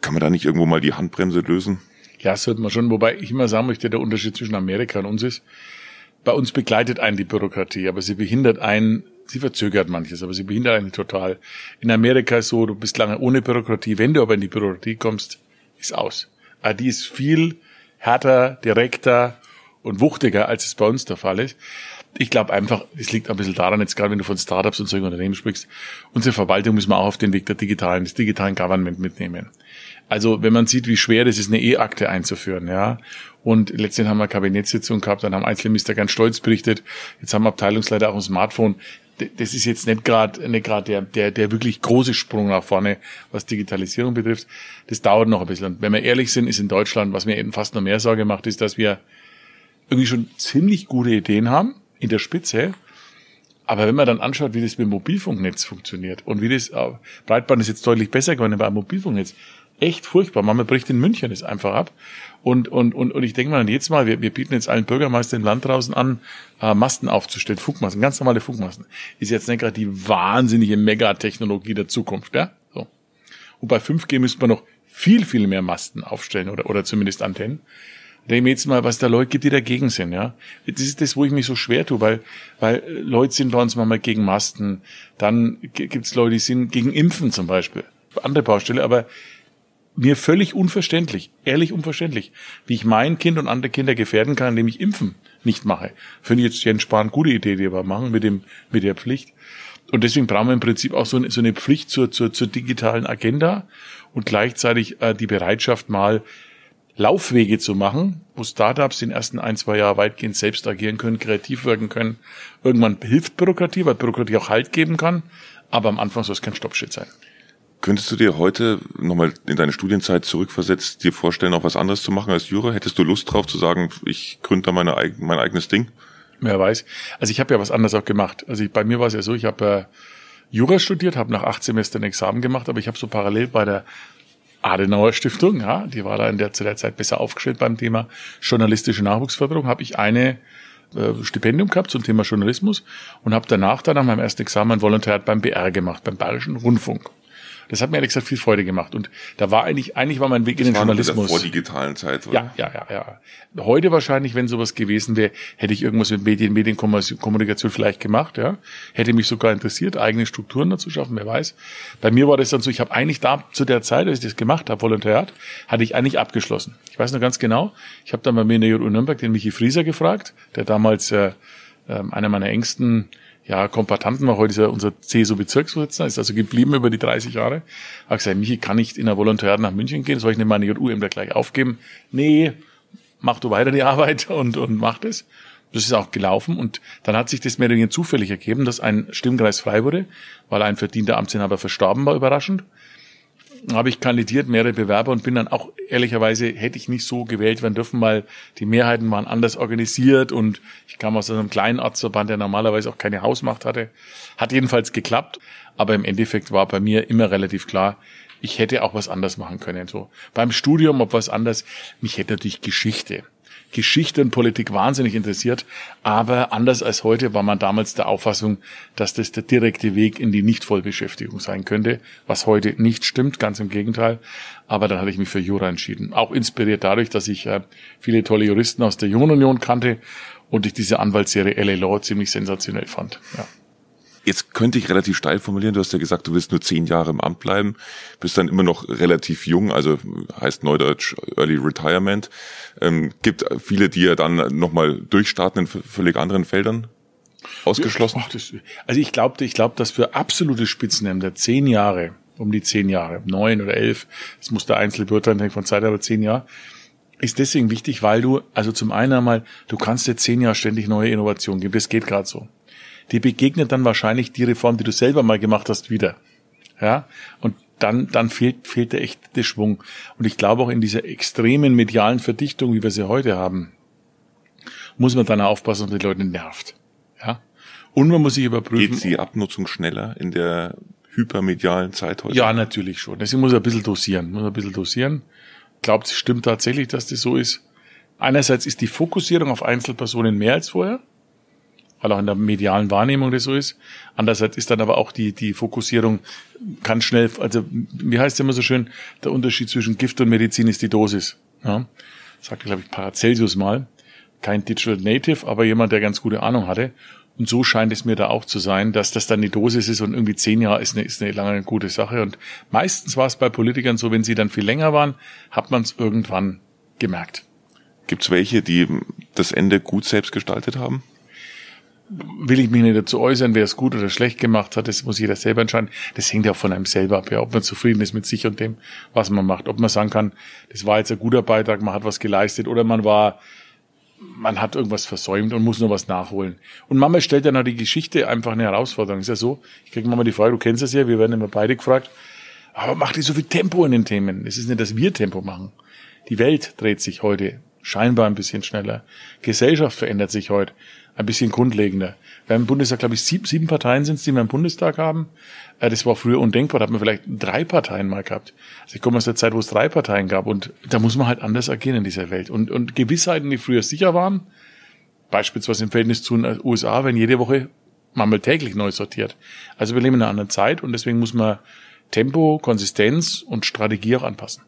Kann man da nicht irgendwo mal die Handbremse lösen? Ja, sollte man schon. Wobei ich immer sagen möchte, der Unterschied zwischen Amerika und uns ist, bei uns begleitet einen die Bürokratie, aber sie behindert einen, sie verzögert manches, aber sie behindert einen total. In Amerika ist so, du bist lange ohne Bürokratie, wenn du aber in die Bürokratie kommst, ist aus. Aber ah, die ist viel härter, direkter und wuchtiger, als es bei uns der Fall ist. Ich glaube einfach, es liegt ein bisschen daran, jetzt gerade wenn du von Startups und solchen Unternehmen sprichst, unsere Verwaltung müssen wir auch auf den Weg der digitalen, des digitalen Government mitnehmen. Also wenn man sieht, wie schwer das ist, eine E-Akte einzuführen, ja. Und letztendlich haben wir eine Kabinettssitzung gehabt, dann haben Einzelminister ganz stolz berichtet, jetzt haben Abteilungsleiter auch ein Smartphone. Das ist jetzt nicht gerade nicht gerade der, der, der wirklich große Sprung nach vorne, was Digitalisierung betrifft. Das dauert noch ein bisschen. Und wenn wir ehrlich sind, ist in Deutschland, was mir eben fast noch mehr Sorge macht, ist, dass wir irgendwie schon ziemlich gute Ideen haben in der Spitze. Aber wenn man dann anschaut, wie das mit dem Mobilfunknetz funktioniert und wie das, äh, Breitband ist jetzt deutlich besser geworden beim Mobilfunknetz, echt furchtbar. Man bricht in München es einfach ab. Und, und, und, und ich denke mal jetzt mal, wir, wir bieten jetzt allen Bürgermeistern im Land draußen an, äh, Masten aufzustellen, Funkmasten, ganz normale Funkmasten. Ist jetzt nicht gerade die wahnsinnige Megatechnologie der Zukunft, ja? So. Und bei 5G müsste man noch viel, viel mehr Masten aufstellen oder, oder zumindest Antennen. Ich mir jetzt mal, was da Leute gibt, die dagegen sind, ja. Das ist das, wo ich mich so schwer tue, weil, weil Leute sind bei uns manchmal gegen Masten. Dann gibt's Leute, die sind gegen Impfen zum Beispiel. Andere Baustelle, aber mir völlig unverständlich, ehrlich unverständlich, wie ich mein Kind und andere Kinder gefährden kann, indem ich Impfen nicht mache. Finde ich jetzt Jens Spahn gute Idee, die wir machen mit dem, mit der Pflicht. Und deswegen brauchen wir im Prinzip auch so eine, so eine Pflicht zur, zur, zur digitalen Agenda und gleichzeitig äh, die Bereitschaft mal Laufwege zu machen, wo Startups den ersten ein, zwei Jahren weitgehend selbst agieren können, kreativ wirken können. Irgendwann hilft Bürokratie, weil Bürokratie auch Halt geben kann, aber am Anfang soll es kein Stoppschild sein. Könntest du dir heute nochmal in deine Studienzeit zurückversetzt dir vorstellen, auch was anderes zu machen als Jura? Hättest du Lust drauf zu sagen, ich gründe da meine, mein eigenes Ding? Wer weiß. Also ich habe ja was anderes auch gemacht. Also ich, bei mir war es ja so, ich habe äh, Jura studiert, habe nach acht Semestern Examen gemacht, aber ich habe so parallel bei der Adenauer Stiftung, ja, die war da in der zu der Zeit besser aufgestellt beim Thema journalistische Nachwuchsförderung, habe ich eine äh, Stipendium gehabt zum Thema Journalismus und habe danach dann nach meinem ersten Examen ein Volontariat beim BR gemacht, beim Bayerischen Rundfunk. Das hat mir ehrlich gesagt viel Freude gemacht. Und da war eigentlich, eigentlich war mein Weg das in den Journalismus. Vor digitalen Zeit, oder? Ja, ja, ja, ja. Heute wahrscheinlich, wenn sowas gewesen wäre, hätte ich irgendwas mit Medien, Medienkommunikation vielleicht gemacht, ja. Hätte mich sogar interessiert, eigene Strukturen dazu schaffen, wer weiß. Bei mir war das dann so, ich habe eigentlich da zu der Zeit, als ich das gemacht habe, Volontariat, hatte ich eigentlich abgeschlossen. Ich weiß noch ganz genau, ich habe dann bei mir in der JU Nürnberg den Michi Frieser gefragt, der damals äh, äh, einer meiner engsten ja, Kompatanten war heute er unser CSU-Bezirksvorsitzender, ist also geblieben über die 30 Jahre. Hat gesagt, Michi, kann ich in der Volontariat nach München gehen? Soll ich nicht meine JU da gleich aufgeben? Nee, mach du weiter die Arbeit und, und mach das. Das ist auch gelaufen und dann hat sich das mehr oder weniger zufällig ergeben, dass ein Stimmkreis frei wurde, weil ein verdienter Amtsinhaber verstorben war, überraschend habe ich kandidiert, mehrere Bewerber und bin dann auch ehrlicherweise hätte ich nicht so gewählt werden dürfen, weil die Mehrheiten waren anders organisiert und ich kam aus einem kleinen Arztverband, der normalerweise auch keine Hausmacht hatte. Hat jedenfalls geklappt, aber im Endeffekt war bei mir immer relativ klar, ich hätte auch was anders machen können. So beim Studium, ob was anders, mich hätte natürlich Geschichte Geschichte und Politik wahnsinnig interessiert, aber anders als heute war man damals der Auffassung, dass das der direkte Weg in die Nicht-Vollbeschäftigung sein könnte, was heute nicht stimmt, ganz im Gegenteil. Aber dann hatte ich mich für Jura entschieden. Auch inspiriert dadurch, dass ich äh, viele tolle Juristen aus der Jungen Union kannte und ich diese Anwaltsserie LA Law ziemlich sensationell fand. Ja. Jetzt könnte ich relativ steil formulieren. Du hast ja gesagt, du willst nur zehn Jahre im Amt bleiben, bist dann immer noch relativ jung, also heißt Neudeutsch Early Retirement. Ähm, gibt viele, die ja dann nochmal durchstarten in völlig anderen Feldern. Ausgeschlossen? Ja, das, also ich glaube, ich glaube, dass für absolute Spitzenämter zehn Jahre, um die zehn Jahre, neun oder elf, das muss der Einzelne beurteilen von Zeit, aber zehn Jahre, ist deswegen wichtig, weil du, also zum einen einmal, du kannst dir zehn Jahre ständig neue Innovationen geben. Das geht gerade so die begegnet dann wahrscheinlich die Reform, die du selber mal gemacht hast, wieder. Ja, und dann, dann fehlt, fehlt der echt der Schwung. Und ich glaube auch in dieser extremen medialen Verdichtung, wie wir sie heute haben, muss man dann aufpassen, dass die Leute nervt. Ja. Und man muss sich überprüfen. Geht die Abnutzung schneller in der hypermedialen Zeit heute? Ja, natürlich schon. Deswegen muss er ein bisschen dosieren, muss ein bisschen dosieren. Glaubt, es stimmt tatsächlich, dass das so ist. Einerseits ist die Fokussierung auf Einzelpersonen mehr als vorher weil auch in der medialen Wahrnehmung das so ist. Andererseits ist dann aber auch die, die Fokussierung kann schnell, also wie heißt es immer so schön, der Unterschied zwischen Gift und Medizin ist die Dosis. Ja? Sagte, glaube ich, Paracelsus mal. Kein Digital Native, aber jemand, der ganz gute Ahnung hatte. Und so scheint es mir da auch zu sein, dass das dann die Dosis ist und irgendwie zehn Jahre ist eine, ist eine lange gute Sache. Und meistens war es bei Politikern so, wenn sie dann viel länger waren, hat man es irgendwann gemerkt. Gibt es welche, die das Ende gut selbst gestaltet haben? Will ich mich nicht dazu äußern, wer es gut oder schlecht gemacht hat, das muss jeder selber entscheiden. Das hängt ja auch von einem selber ab, ja, ob man zufrieden ist mit sich und dem, was man macht. Ob man sagen kann, das war jetzt ein guter Beitrag, man hat was geleistet oder man war, man hat irgendwas versäumt und muss nur was nachholen. Und Mama stellt ja noch die Geschichte einfach eine Herausforderung. Ist ja so, ich kriege mal die Frage, du kennst es ja, wir werden immer beide gefragt, aber macht die so viel Tempo in den Themen? Es ist nicht, dass wir Tempo machen. Die Welt dreht sich heute scheinbar ein bisschen schneller. Gesellschaft verändert sich heute ein bisschen grundlegender. Wir haben im Bundestag, glaube ich, sieben, sieben Parteien sind es, die wir im Bundestag haben. Äh, das war früher undenkbar, da hat man vielleicht drei Parteien mal gehabt. Also ich komme aus der Zeit, wo es drei Parteien gab und da muss man halt anders agieren in dieser Welt. Und, und Gewissheiten, die früher sicher waren, beispielsweise im Verhältnis zu den USA, wenn jede Woche man mal täglich neu sortiert. Also wir leben in einer anderen Zeit und deswegen muss man Tempo, Konsistenz und Strategie auch anpassen.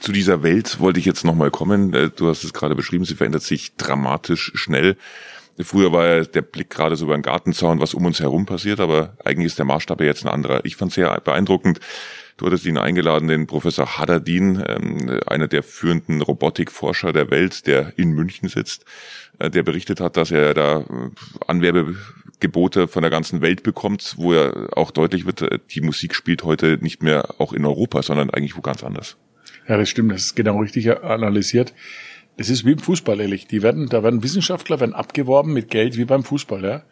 Zu dieser Welt wollte ich jetzt nochmal kommen. Äh, du hast es gerade beschrieben, sie verändert sich dramatisch schnell. Früher war ja der Blick gerade so über den Gartenzaun, was um uns herum passiert, aber eigentlich ist der Maßstab ja jetzt ein anderer. Ich fand es sehr beeindruckend. Du hattest ihn eingeladen, den Professor Haddadin, ähm, einer der führenden Robotikforscher der Welt, der in München sitzt, äh, der berichtet hat, dass er da äh, Anwerbegebote von der ganzen Welt bekommt, wo er auch deutlich wird, äh, die Musik spielt heute nicht mehr auch in Europa, sondern eigentlich wo ganz anders. Ja, das stimmt, das ist genau richtig analysiert. Das ist wie im Fußball, ehrlich. Die werden, da werden Wissenschaftler werden abgeworben mit Geld wie beim Fußball, ja.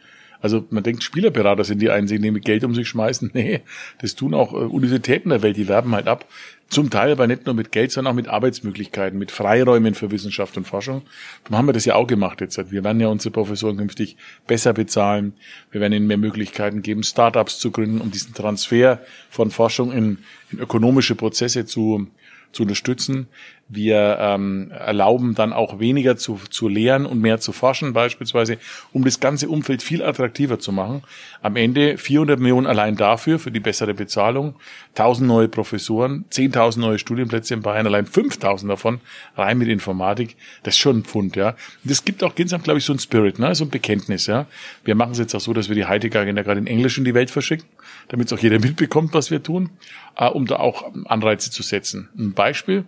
Also man denkt, Spielerberater sind die einzigen, die mit Geld um sich schmeißen. Nee, das tun auch äh, Universitäten der Welt, die werben halt ab. Zum Teil aber nicht nur mit Geld, sondern auch mit Arbeitsmöglichkeiten, mit Freiräumen für Wissenschaft und Forschung. Darum haben wir das ja auch gemacht jetzt. Wir werden ja unsere Professoren künftig besser bezahlen. Wir werden ihnen mehr Möglichkeiten geben, Startups zu gründen, um diesen Transfer von Forschung in, in ökonomische Prozesse zu, zu unterstützen. Wir ähm, erlauben dann auch weniger zu, zu lehren und mehr zu forschen beispielsweise, um das ganze Umfeld viel attraktiver zu machen. Am Ende 400 Millionen allein dafür, für die bessere Bezahlung, 1000 neue Professoren, 10.000 neue Studienplätze in Bayern, allein 5000 davon rein mit Informatik. Das ist schon ein Pfund, ja. Das gibt auch insgesamt, glaube ich, so ein Spirit, ne? so ein Bekenntnis, ja. Wir machen es jetzt auch so, dass wir die Heidegger-Agenda gerade in Englisch in die Welt verschicken, damit es auch jeder mitbekommt, was wir tun, äh, um da auch Anreize zu setzen. Ein Beispiel,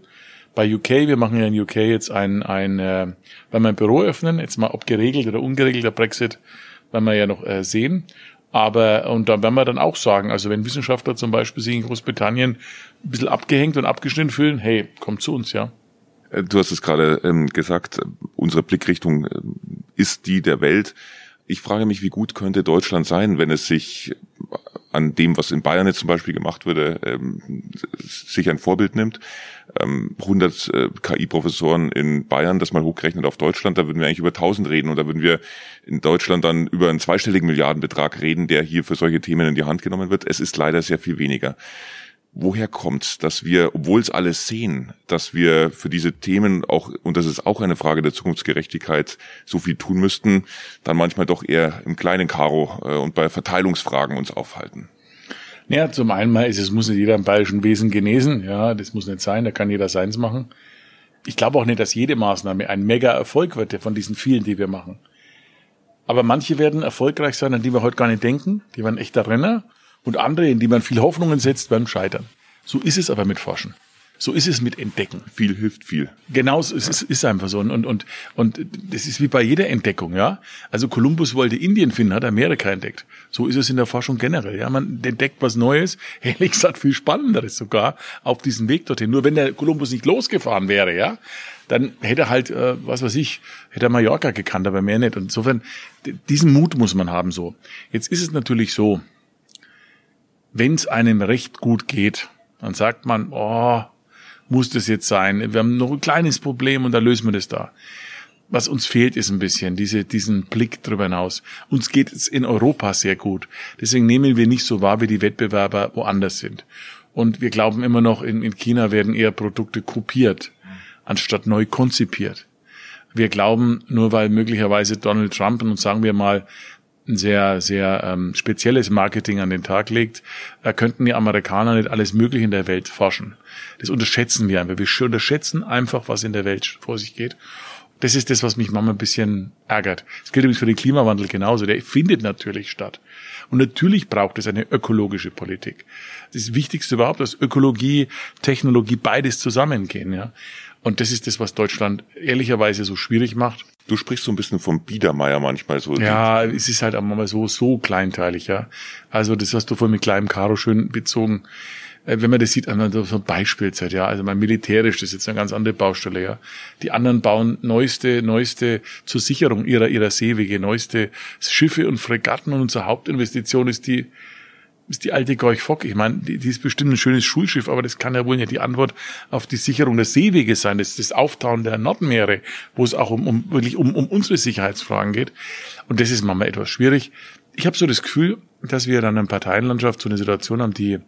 bei UK, wir machen ja in UK jetzt ein, ein äh, wenn wir ein Büro öffnen, jetzt mal ob geregelt oder ungeregelt, der Brexit, werden wir ja noch äh, sehen. Aber, und da werden wir dann auch sagen, also wenn Wissenschaftler zum Beispiel sich in Großbritannien ein bisschen abgehängt und abgeschnitten fühlen, hey, kommt zu uns, ja. Äh, du hast es gerade ähm, gesagt, unsere Blickrichtung äh, ist die der Welt. Ich frage mich, wie gut könnte Deutschland sein, wenn es sich an dem, was in Bayern jetzt zum Beispiel gemacht würde, ähm, sich ein Vorbild nimmt. Ähm, 100 äh, KI-Professoren in Bayern, das mal hochgerechnet auf Deutschland, da würden wir eigentlich über 1000 reden und da würden wir in Deutschland dann über einen zweistelligen Milliardenbetrag reden, der hier für solche Themen in die Hand genommen wird. Es ist leider sehr viel weniger woher kommt, dass wir, obwohl es alles sehen, dass wir für diese Themen auch, und das ist auch eine Frage der Zukunftsgerechtigkeit, so viel tun müssten, dann manchmal doch eher im kleinen Karo äh, und bei Verteilungsfragen uns aufhalten? Ja, zum einen mal ist es, muss nicht jeder im bayerischen Wesen genesen, ja, das muss nicht sein, da kann jeder seins machen. Ich glaube auch nicht, dass jede Maßnahme ein mega Erfolg wird von diesen vielen, die wir machen. Aber manche werden erfolgreich sein, an die wir heute gar nicht denken. Die werden echter Renner und andere, in die man viel Hoffnungen setzt, werden scheitern. So ist es aber mit Forschen. So ist es mit Entdecken. Viel hilft viel. Genau, es ist, ist einfach so. Und, und, und, und das ist wie bei jeder Entdeckung, ja. Also Kolumbus wollte Indien finden, hat Amerika entdeckt. So ist es in der Forschung generell. Ja, man entdeckt was Neues, ehrlich gesagt viel Spannenderes sogar auf diesem Weg dorthin. Nur wenn der Kolumbus nicht losgefahren wäre, ja, dann hätte er halt, äh, was weiß ich, hätte er Mallorca gekannt, aber mehr nicht. Und insofern, diesen Mut muss man haben so. Jetzt ist es natürlich so, wenn es einem recht gut geht, dann sagt man, oh, muss das jetzt sein? Wir haben noch ein kleines Problem und da lösen wir das da. Was uns fehlt, ist ein bisschen diese, diesen Blick drüber hinaus. Uns geht es in Europa sehr gut. Deswegen nehmen wir nicht so wahr, wie die Wettbewerber woanders sind. Und wir glauben immer noch, in, in China werden eher Produkte kopiert, anstatt neu konzipiert. Wir glauben, nur weil möglicherweise Donald Trump und sagen wir mal ein sehr, sehr ähm, spezielles Marketing an den Tag legt, da könnten die Amerikaner nicht alles Mögliche in der Welt forschen. Das unterschätzen wir einfach. Wir unterschätzen einfach, was in der Welt vor sich geht. Das ist das, was mich manchmal ein bisschen ärgert. Das gilt übrigens für den Klimawandel genauso. Der findet natürlich statt. Und natürlich braucht es eine ökologische Politik. Das Wichtigste überhaupt, dass Ökologie, Technologie beides zusammengehen. Ja. Und das ist das, was Deutschland ehrlicherweise so schwierig macht. Du sprichst so ein bisschen vom Biedermeier manchmal so. Ja, es ist halt auch mal so, so kleinteilig, ja. Also das hast du vorhin mit kleinem Karo schön bezogen. Äh, wenn man das sieht, einmal so Beispielzeit, ja. Also mein militärisch, das ist jetzt eine ganz andere Baustelle, ja. Die anderen bauen neueste, neueste zur Sicherung ihrer, ihrer Seewege, neueste Schiffe und Fregatten und unsere Hauptinvestition ist die, ist die alte Gorch Fock. Ich meine, die, die ist bestimmt ein schönes Schulschiff, aber das kann ja wohl nicht die Antwort auf die Sicherung der Seewege sein. Das ist das Auftauen der Nordmeere, wo es auch um, um wirklich um, um unsere Sicherheitsfragen geht. Und das ist manchmal etwas schwierig. Ich habe so das Gefühl, dass wir dann in Parteienlandschaft so eine Situation haben, die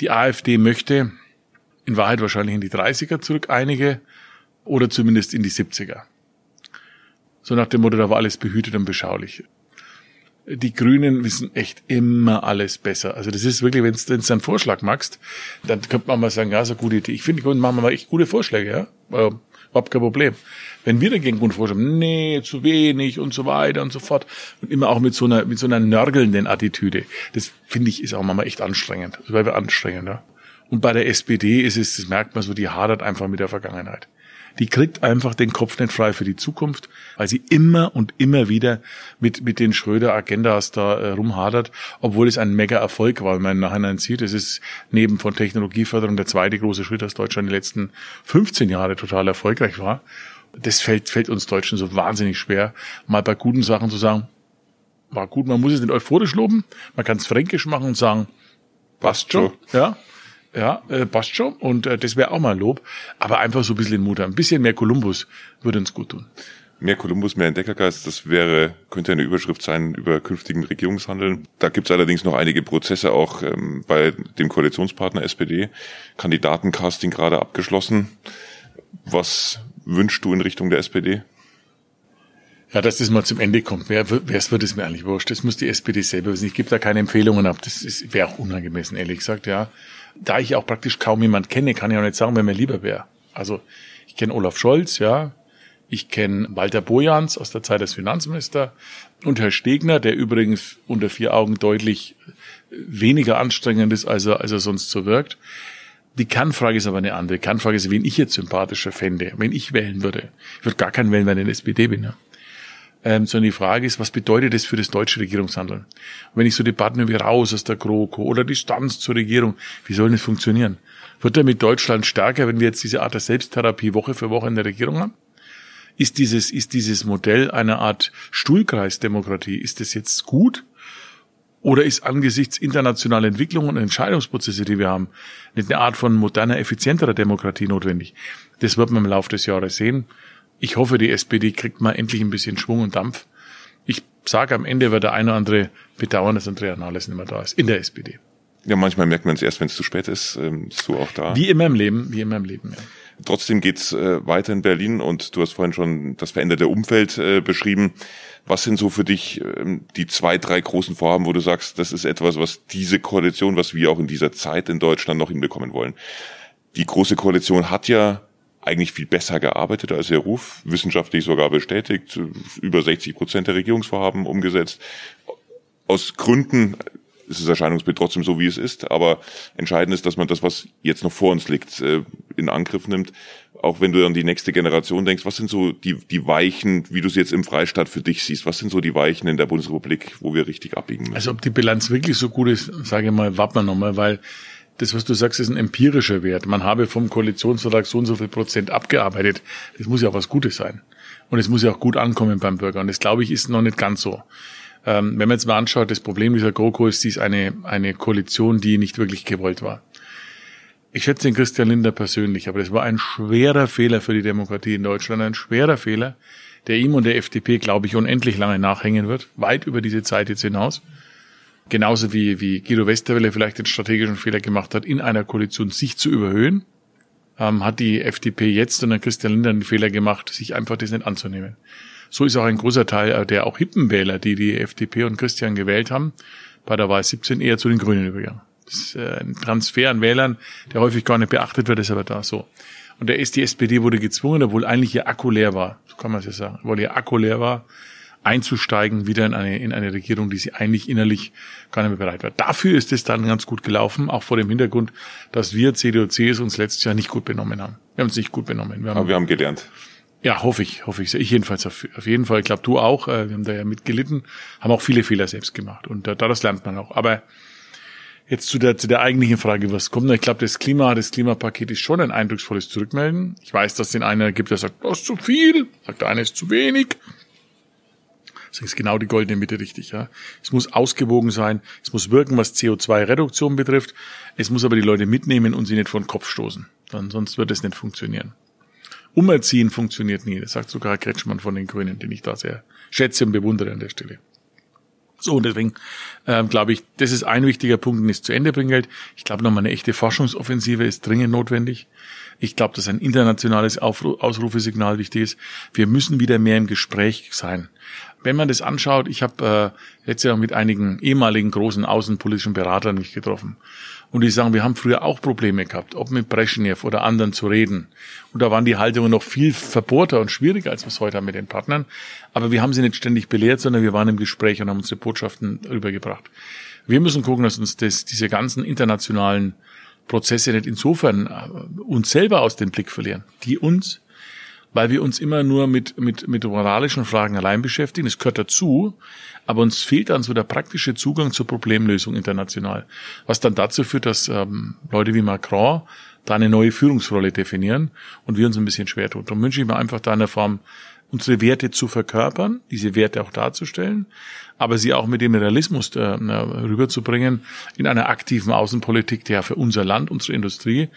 die AfD möchte in Wahrheit wahrscheinlich in die 30er zurück, einige, oder zumindest in die 70er. So nach dem Motto, da war alles behütet und beschaulich. Die Grünen wissen echt immer alles besser. Also das ist wirklich, wenn du einen Vorschlag machst, dann könnte man mal sagen, ja, so eine gute Idee. Ich finde, die machen mal echt gute Vorschläge, ja. Äh, überhaupt kein Problem. Wenn wir dagegen gute Vorschläge haben, nee, zu wenig und so weiter und so fort. Und immer auch mit so einer, mit so einer nörgelnden Attitüde. Das finde ich ist auch manchmal echt anstrengend. Das wäre anstrengend, ja. Und bei der SPD ist es, das merkt man so, die hadert einfach mit der Vergangenheit die kriegt einfach den Kopf nicht frei für die Zukunft, weil sie immer und immer wieder mit, mit den Schröder-Agendas da äh, rumhadert, obwohl es ein mega Erfolg war, wenn man nachher sieht. Es ist neben von Technologieförderung der zweite große Schritt, dass Deutschland die letzten 15 Jahre total erfolgreich war. Das fällt, fällt uns Deutschen so wahnsinnig schwer, mal bei guten Sachen zu sagen, war gut, man muss es nicht euphorisch loben, man kann es fränkisch machen und sagen, passt schon, ja, ja, äh, passt schon. Und äh, das wäre auch mal Lob. Aber einfach so ein bisschen in Mut Ein bisschen mehr Kolumbus würde uns gut tun. Mehr Kolumbus, mehr Entdeckergeist, das wäre, könnte eine Überschrift sein über künftigen Regierungshandeln. Da gibt es allerdings noch einige Prozesse auch ähm, bei dem Koalitionspartner SPD. Kandidatencasting gerade abgeschlossen. Was wünschst du in Richtung der SPD? Ja, dass das mal zum Ende kommt. Wer, wer es wird, ist mir eigentlich wurscht. Das muss die SPD selber wissen. Ich gebe da keine Empfehlungen ab. Das wäre auch unangemessen, ehrlich gesagt, ja da ich auch praktisch kaum jemand kenne, kann ich auch nicht sagen, wer mir lieber wäre. Also ich kenne Olaf Scholz, ja, ich kenne Walter Bojans aus der Zeit als Finanzminister und Herr Stegner, der übrigens unter vier Augen deutlich weniger anstrengend ist, als er, als er sonst so wirkt. Die Kannfrage ist aber eine andere. Kannfrage ist, wen ich jetzt sympathischer fände, wenn ich wählen würde. Ich würde gar keinen wählen, wenn ich in der SPD bin. Ja ähm, sondern die Frage ist, was bedeutet das für das deutsche Regierungshandeln? Und wenn ich so Debatten wie raus aus der GroKo oder Distanz zur Regierung, wie soll das funktionieren? Wird damit Deutschland stärker, wenn wir jetzt diese Art der Selbsttherapie Woche für Woche in der Regierung haben? Ist dieses, ist dieses Modell eine Art Stuhlkreisdemokratie, ist das jetzt gut? Oder ist angesichts internationaler Entwicklungen und Entscheidungsprozesse, die wir haben, nicht eine Art von moderner, effizienterer Demokratie notwendig? Das wird man im Laufe des Jahres sehen. Ich hoffe, die SPD kriegt mal endlich ein bisschen Schwung und Dampf. Ich sage, am Ende wird der eine oder andere bedauern, dass Andrea Nahles nicht mehr da ist. In der SPD. Ja, manchmal merkt man es erst, wenn es zu spät ist. Ähm, bist du auch da? Wie immer im Leben, wie immer im Leben, ja. Trotzdem geht's äh, weiter in Berlin und du hast vorhin schon das veränderte Umfeld äh, beschrieben. Was sind so für dich ähm, die zwei, drei großen Vorhaben, wo du sagst, das ist etwas, was diese Koalition, was wir auch in dieser Zeit in Deutschland noch hinbekommen wollen? Die große Koalition hat ja eigentlich viel besser gearbeitet als ihr Ruf, wissenschaftlich sogar bestätigt, über 60 Prozent der Regierungsvorhaben umgesetzt. Aus Gründen ist das Erscheinungsbild trotzdem so, wie es ist, aber entscheidend ist, dass man das, was jetzt noch vor uns liegt, äh, in Angriff nimmt. Auch wenn du an die nächste Generation denkst, was sind so die, die Weichen, wie du es jetzt im Freistaat für dich siehst, was sind so die Weichen in der Bundesrepublik, wo wir richtig abbiegen müssen? Also ob die Bilanz wirklich so gut ist, sage ich mal, warten wir nochmal, weil das, was du sagst, ist ein empirischer Wert. Man habe vom Koalitionsvertrag so und so viel Prozent abgearbeitet. Das muss ja auch was Gutes sein. Und es muss ja auch gut ankommen beim Bürger. Und das, glaube ich, ist noch nicht ganz so. Ähm, wenn man jetzt mal anschaut, das Problem dieser GroKo ist, dies eine, eine Koalition, die nicht wirklich gewollt war. Ich schätze den Christian Linder persönlich, aber das war ein schwerer Fehler für die Demokratie in Deutschland, ein schwerer Fehler, der ihm und der FDP, glaube ich, unendlich lange nachhängen wird, weit über diese Zeit jetzt hinaus. Genauso wie, wie Guido Westerwelle vielleicht den strategischen Fehler gemacht hat, in einer Koalition sich zu überhöhen, ähm, hat die FDP jetzt und Christian Lindner den Fehler gemacht, sich einfach das nicht anzunehmen. So ist auch ein großer Teil äh, der auch hippen Wähler, die die FDP und Christian gewählt haben, bei der Wahl 17 eher zu den Grünen übergegangen. Das ist äh, ein Transfer an Wählern, der häufig gar nicht beachtet wird, ist aber da so. Und der ist, die SPD wurde gezwungen, obwohl eigentlich ihr Akku leer war, so kann man es ja sagen, obwohl ihr Akku leer war, einzusteigen, wieder in eine, in eine Regierung, die sie eigentlich innerlich gar nicht mehr bereit war. Dafür ist es dann ganz gut gelaufen, auch vor dem Hintergrund, dass wir CDU, CSU uns letztes Jahr nicht gut benommen haben. Wir haben uns nicht gut benommen. Wir haben, Aber wir haben gelernt. Ja, hoffe ich, hoffe ich. Ich jedenfalls auf, auf jeden Fall. Ich glaube, du auch. Äh, wir haben da ja mitgelitten, haben auch viele Fehler selbst gemacht. Und äh, daraus lernt man auch. Aber jetzt zu der, zu der eigentlichen Frage, was kommt. Ich glaube, das Klima, das Klimapaket ist schon ein eindrucksvolles Zurückmelden. Ich weiß, dass den einer gibt, der sagt, das ist zu viel, sagt der eine ist zu wenig. Das ist genau die goldene Mitte richtig. Ja. Es muss ausgewogen sein, es muss wirken, was CO2-Reduktion betrifft. Es muss aber die Leute mitnehmen und sie nicht vor den Kopf stoßen. Dann, sonst wird es nicht funktionieren. Umerziehen funktioniert nie. Das sagt sogar Kretschmann von den Grünen, den ich da sehr schätze und bewundere an der Stelle. So, und deswegen ähm, glaube ich, das ist ein wichtiger Punkt, den es zu Ende bringen gilt. Ich glaube, nochmal eine echte Forschungsoffensive ist dringend notwendig. Ich glaube, dass ein internationales Aufru Ausrufesignal wichtig ist. Wir müssen wieder mehr im Gespräch sein. Wenn man das anschaut, ich habe äh, letztes Jahr mit einigen ehemaligen großen außenpolitischen Beratern mich getroffen. Und die sagen, wir haben früher auch Probleme gehabt, ob mit Brezhnev oder anderen zu reden. Und da waren die Haltungen noch viel verbohrter und schwieriger, als wir es heute haben mit den Partnern. Aber wir haben sie nicht ständig belehrt, sondern wir waren im Gespräch und haben unsere Botschaften rübergebracht. Wir müssen gucken, dass uns das, diese ganzen internationalen Prozesse nicht insofern äh, uns selber aus dem Blick verlieren, die uns weil wir uns immer nur mit, mit, mit moralischen Fragen allein beschäftigen. Das gehört dazu, aber uns fehlt dann so der praktische Zugang zur Problemlösung international. Was dann dazu führt, dass ähm, Leute wie Macron da eine neue Führungsrolle definieren und wir uns ein bisschen schwer tun. Darum wünsche ich mir einfach da in der Form, unsere Werte zu verkörpern, diese Werte auch darzustellen, aber sie auch mit dem Realismus äh, rüberzubringen in einer aktiven Außenpolitik, der für unser Land, unsere Industrie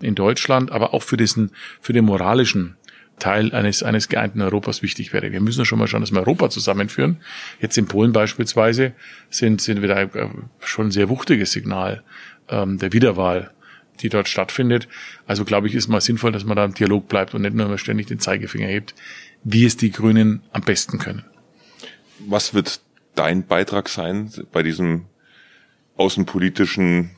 in Deutschland, aber auch für diesen, für den moralischen Teil eines, eines geeinten Europas wichtig wäre. Wir müssen schon mal schauen, dass wir Europa zusammenführen. Jetzt in Polen beispielsweise sind, sind wir da äh, schon ein sehr wuchtiges Signal ähm, der Wiederwahl, die dort stattfindet. Also glaube ich, ist mal sinnvoll, dass man da im Dialog bleibt und nicht nur immer ständig den Zeigefinger hebt, wie es die Grünen am besten können. Was wird dein Beitrag sein bei diesem außenpolitischen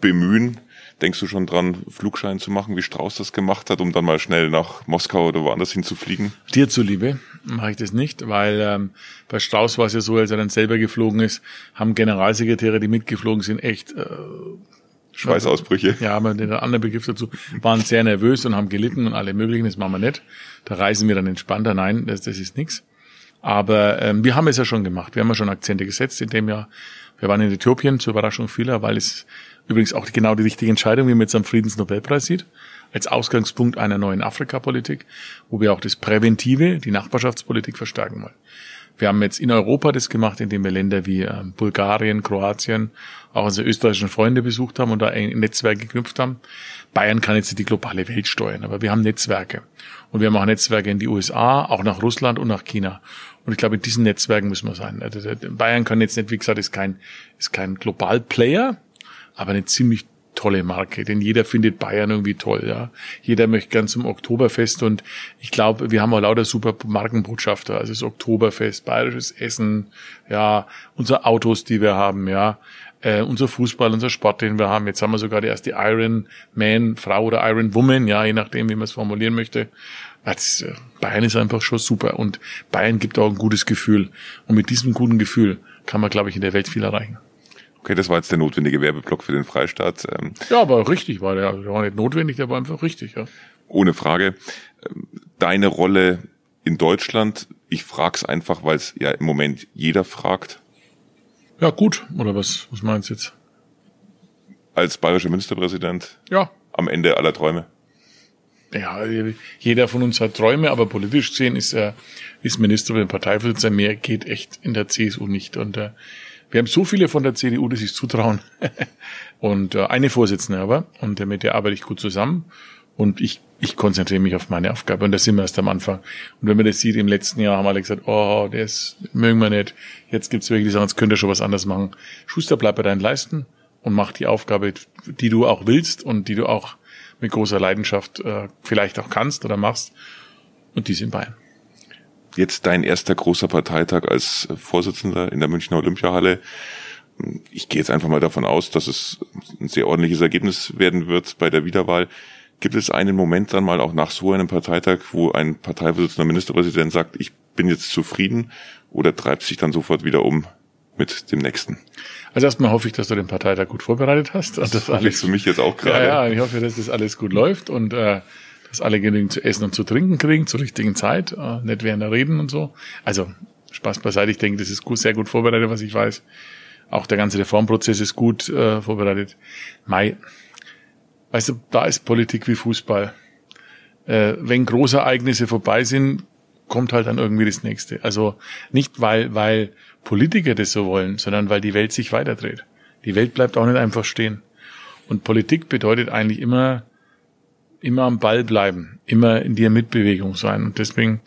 Bemühen? Denkst du schon dran, Flugschein zu machen, wie Strauß das gemacht hat, um dann mal schnell nach Moskau oder woanders hinzufliegen? Dir zuliebe mache ich das nicht, weil ähm, bei Strauß war es ja so, als er dann selber geflogen ist, haben Generalsekretäre, die mitgeflogen sind, echt äh, Schweißausbrüche. Ja, aber den anderen Begriff dazu, waren sehr nervös und haben gelitten und alle möglichen, das machen wir nicht. Da reisen wir dann entspannter. Nein, das, das ist nichts. Aber ähm, wir haben es ja schon gemacht. Wir haben ja schon Akzente gesetzt in dem Jahr. Wir waren in Äthiopien zur Überraschung vieler, weil es Übrigens auch genau die richtige Entscheidung, wie man jetzt am Friedensnobelpreis sieht, als Ausgangspunkt einer neuen Afrikapolitik, wo wir auch das Präventive, die Nachbarschaftspolitik verstärken wollen. Wir haben jetzt in Europa das gemacht, indem wir Länder wie äh, Bulgarien, Kroatien, auch unsere österreichischen Freunde besucht haben und da ein Netzwerk geknüpft haben. Bayern kann jetzt die globale Welt steuern, aber wir haben Netzwerke. Und wir haben auch Netzwerke in die USA, auch nach Russland und nach China. Und ich glaube, in diesen Netzwerken müssen wir sein. Also, Bayern kann jetzt nicht, wie gesagt, ist kein, ist kein Global-Player, aber eine ziemlich tolle Marke, denn jeder findet Bayern irgendwie toll, ja. Jeder möchte gern zum Oktoberfest und ich glaube, wir haben auch lauter super Markenbotschafter, also das Oktoberfest, bayerisches Essen, ja, unsere Autos, die wir haben, ja, äh, unser Fußball, unser Sport, den wir haben. Jetzt haben wir sogar die erste Iron Man, Frau oder Iron Woman, ja, je nachdem, wie man es formulieren möchte. Äh, Bayern ist einfach schon super und Bayern gibt auch ein gutes Gefühl. Und mit diesem guten Gefühl kann man, glaube ich, in der Welt viel erreichen. Okay, das war jetzt der notwendige Werbeblock für den Freistaat. Ähm, ja, aber richtig war der. Der war nicht notwendig, der war einfach richtig, ja. Ohne Frage. Ähm, deine Rolle in Deutschland, ich frag's einfach, weil es ja im Moment jeder fragt. Ja, gut. Oder was, was meinst du jetzt? Als bayerischer Ministerpräsident? Ja. Am Ende aller Träume? Ja, jeder von uns hat Träume, aber politisch gesehen ist er, ist Minister oder Parteivorsitzender. Mehr geht echt in der CSU nicht. Und äh, wir haben so viele von der CDU, die sich zutrauen. und äh, eine Vorsitzende aber. Und äh, mit der arbeite ich gut zusammen. Und ich, ich konzentriere mich auf meine Aufgabe. Und da sind wir erst am Anfang. Und wenn man das sieht, im letzten Jahr haben alle gesagt, oh, das mögen wir nicht. Jetzt gibt's wirklich die sagen, jetzt könnt ihr schon was anderes machen. Schuster, bleib bei deinen Leisten und mach die Aufgabe, die du auch willst und die du auch mit großer Leidenschaft äh, vielleicht auch kannst oder machst. Und die sind Bayern jetzt dein erster großer Parteitag als Vorsitzender in der Münchner Olympiahalle. Ich gehe jetzt einfach mal davon aus, dass es ein sehr ordentliches Ergebnis werden wird bei der Wiederwahl. Gibt es einen Moment dann mal auch nach so einem Parteitag, wo ein Parteivorsitzender Ministerpräsident sagt, ich bin jetzt zufrieden oder treibt sich dann sofort wieder um mit dem nächsten? Also erstmal hoffe ich, dass du den Parteitag gut vorbereitet hast. Das, das alles für mich jetzt auch gerade. Ja, ja, ich hoffe, dass das alles gut läuft und äh, dass alle genügend zu essen und zu trinken kriegen zur richtigen Zeit, äh, nicht während der Reden und so. Also Spaß beiseite, ich denke, das ist gut, sehr gut vorbereitet, was ich weiß. Auch der ganze Reformprozess ist gut äh, vorbereitet. Mai, weißt du, da ist Politik wie Fußball. Äh, wenn große Ereignisse vorbei sind, kommt halt dann irgendwie das nächste. Also nicht, weil, weil Politiker das so wollen, sondern weil die Welt sich weiterdreht. Die Welt bleibt auch nicht einfach stehen. Und Politik bedeutet eigentlich immer immer am Ball bleiben, immer in der Mitbewegung sein. Und deswegen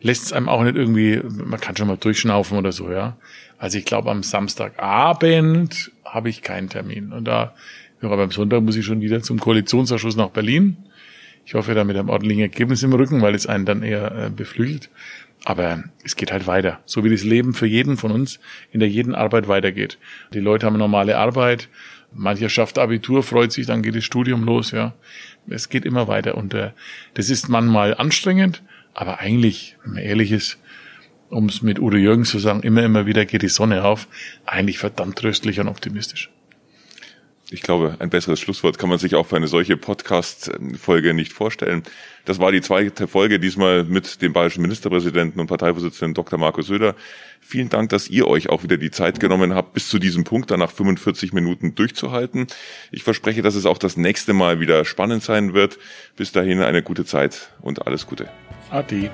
lässt es einem auch nicht irgendwie, man kann schon mal durchschnaufen oder so, ja. Also ich glaube, am Samstagabend habe ich keinen Termin. Und da, ja, aber am Sonntag muss ich schon wieder zum Koalitionsausschuss nach Berlin. Ich hoffe da mit einem ordentlichen Ergebnis im Rücken, weil es einen dann eher äh, beflügelt. Aber es geht halt weiter. So wie das Leben für jeden von uns in der jeden Arbeit weitergeht. Die Leute haben normale Arbeit. Mancher schafft Abitur, freut sich, dann geht das Studium los, ja. Es geht immer weiter. Und äh, das ist manchmal anstrengend, aber eigentlich, wenn man ehrlich ist, um es mit Udo Jürgens zu sagen, immer, immer wieder geht die Sonne auf, eigentlich verdammt tröstlich und optimistisch. Ich glaube, ein besseres Schlusswort kann man sich auch für eine solche Podcast-Folge nicht vorstellen. Das war die zweite Folge, diesmal mit dem bayerischen Ministerpräsidenten und Parteivorsitzenden Dr. Markus Söder. Vielen Dank, dass ihr euch auch wieder die Zeit genommen habt, bis zu diesem Punkt dann nach 45 Minuten durchzuhalten. Ich verspreche, dass es auch das nächste Mal wieder spannend sein wird. Bis dahin eine gute Zeit und alles Gute. Adi.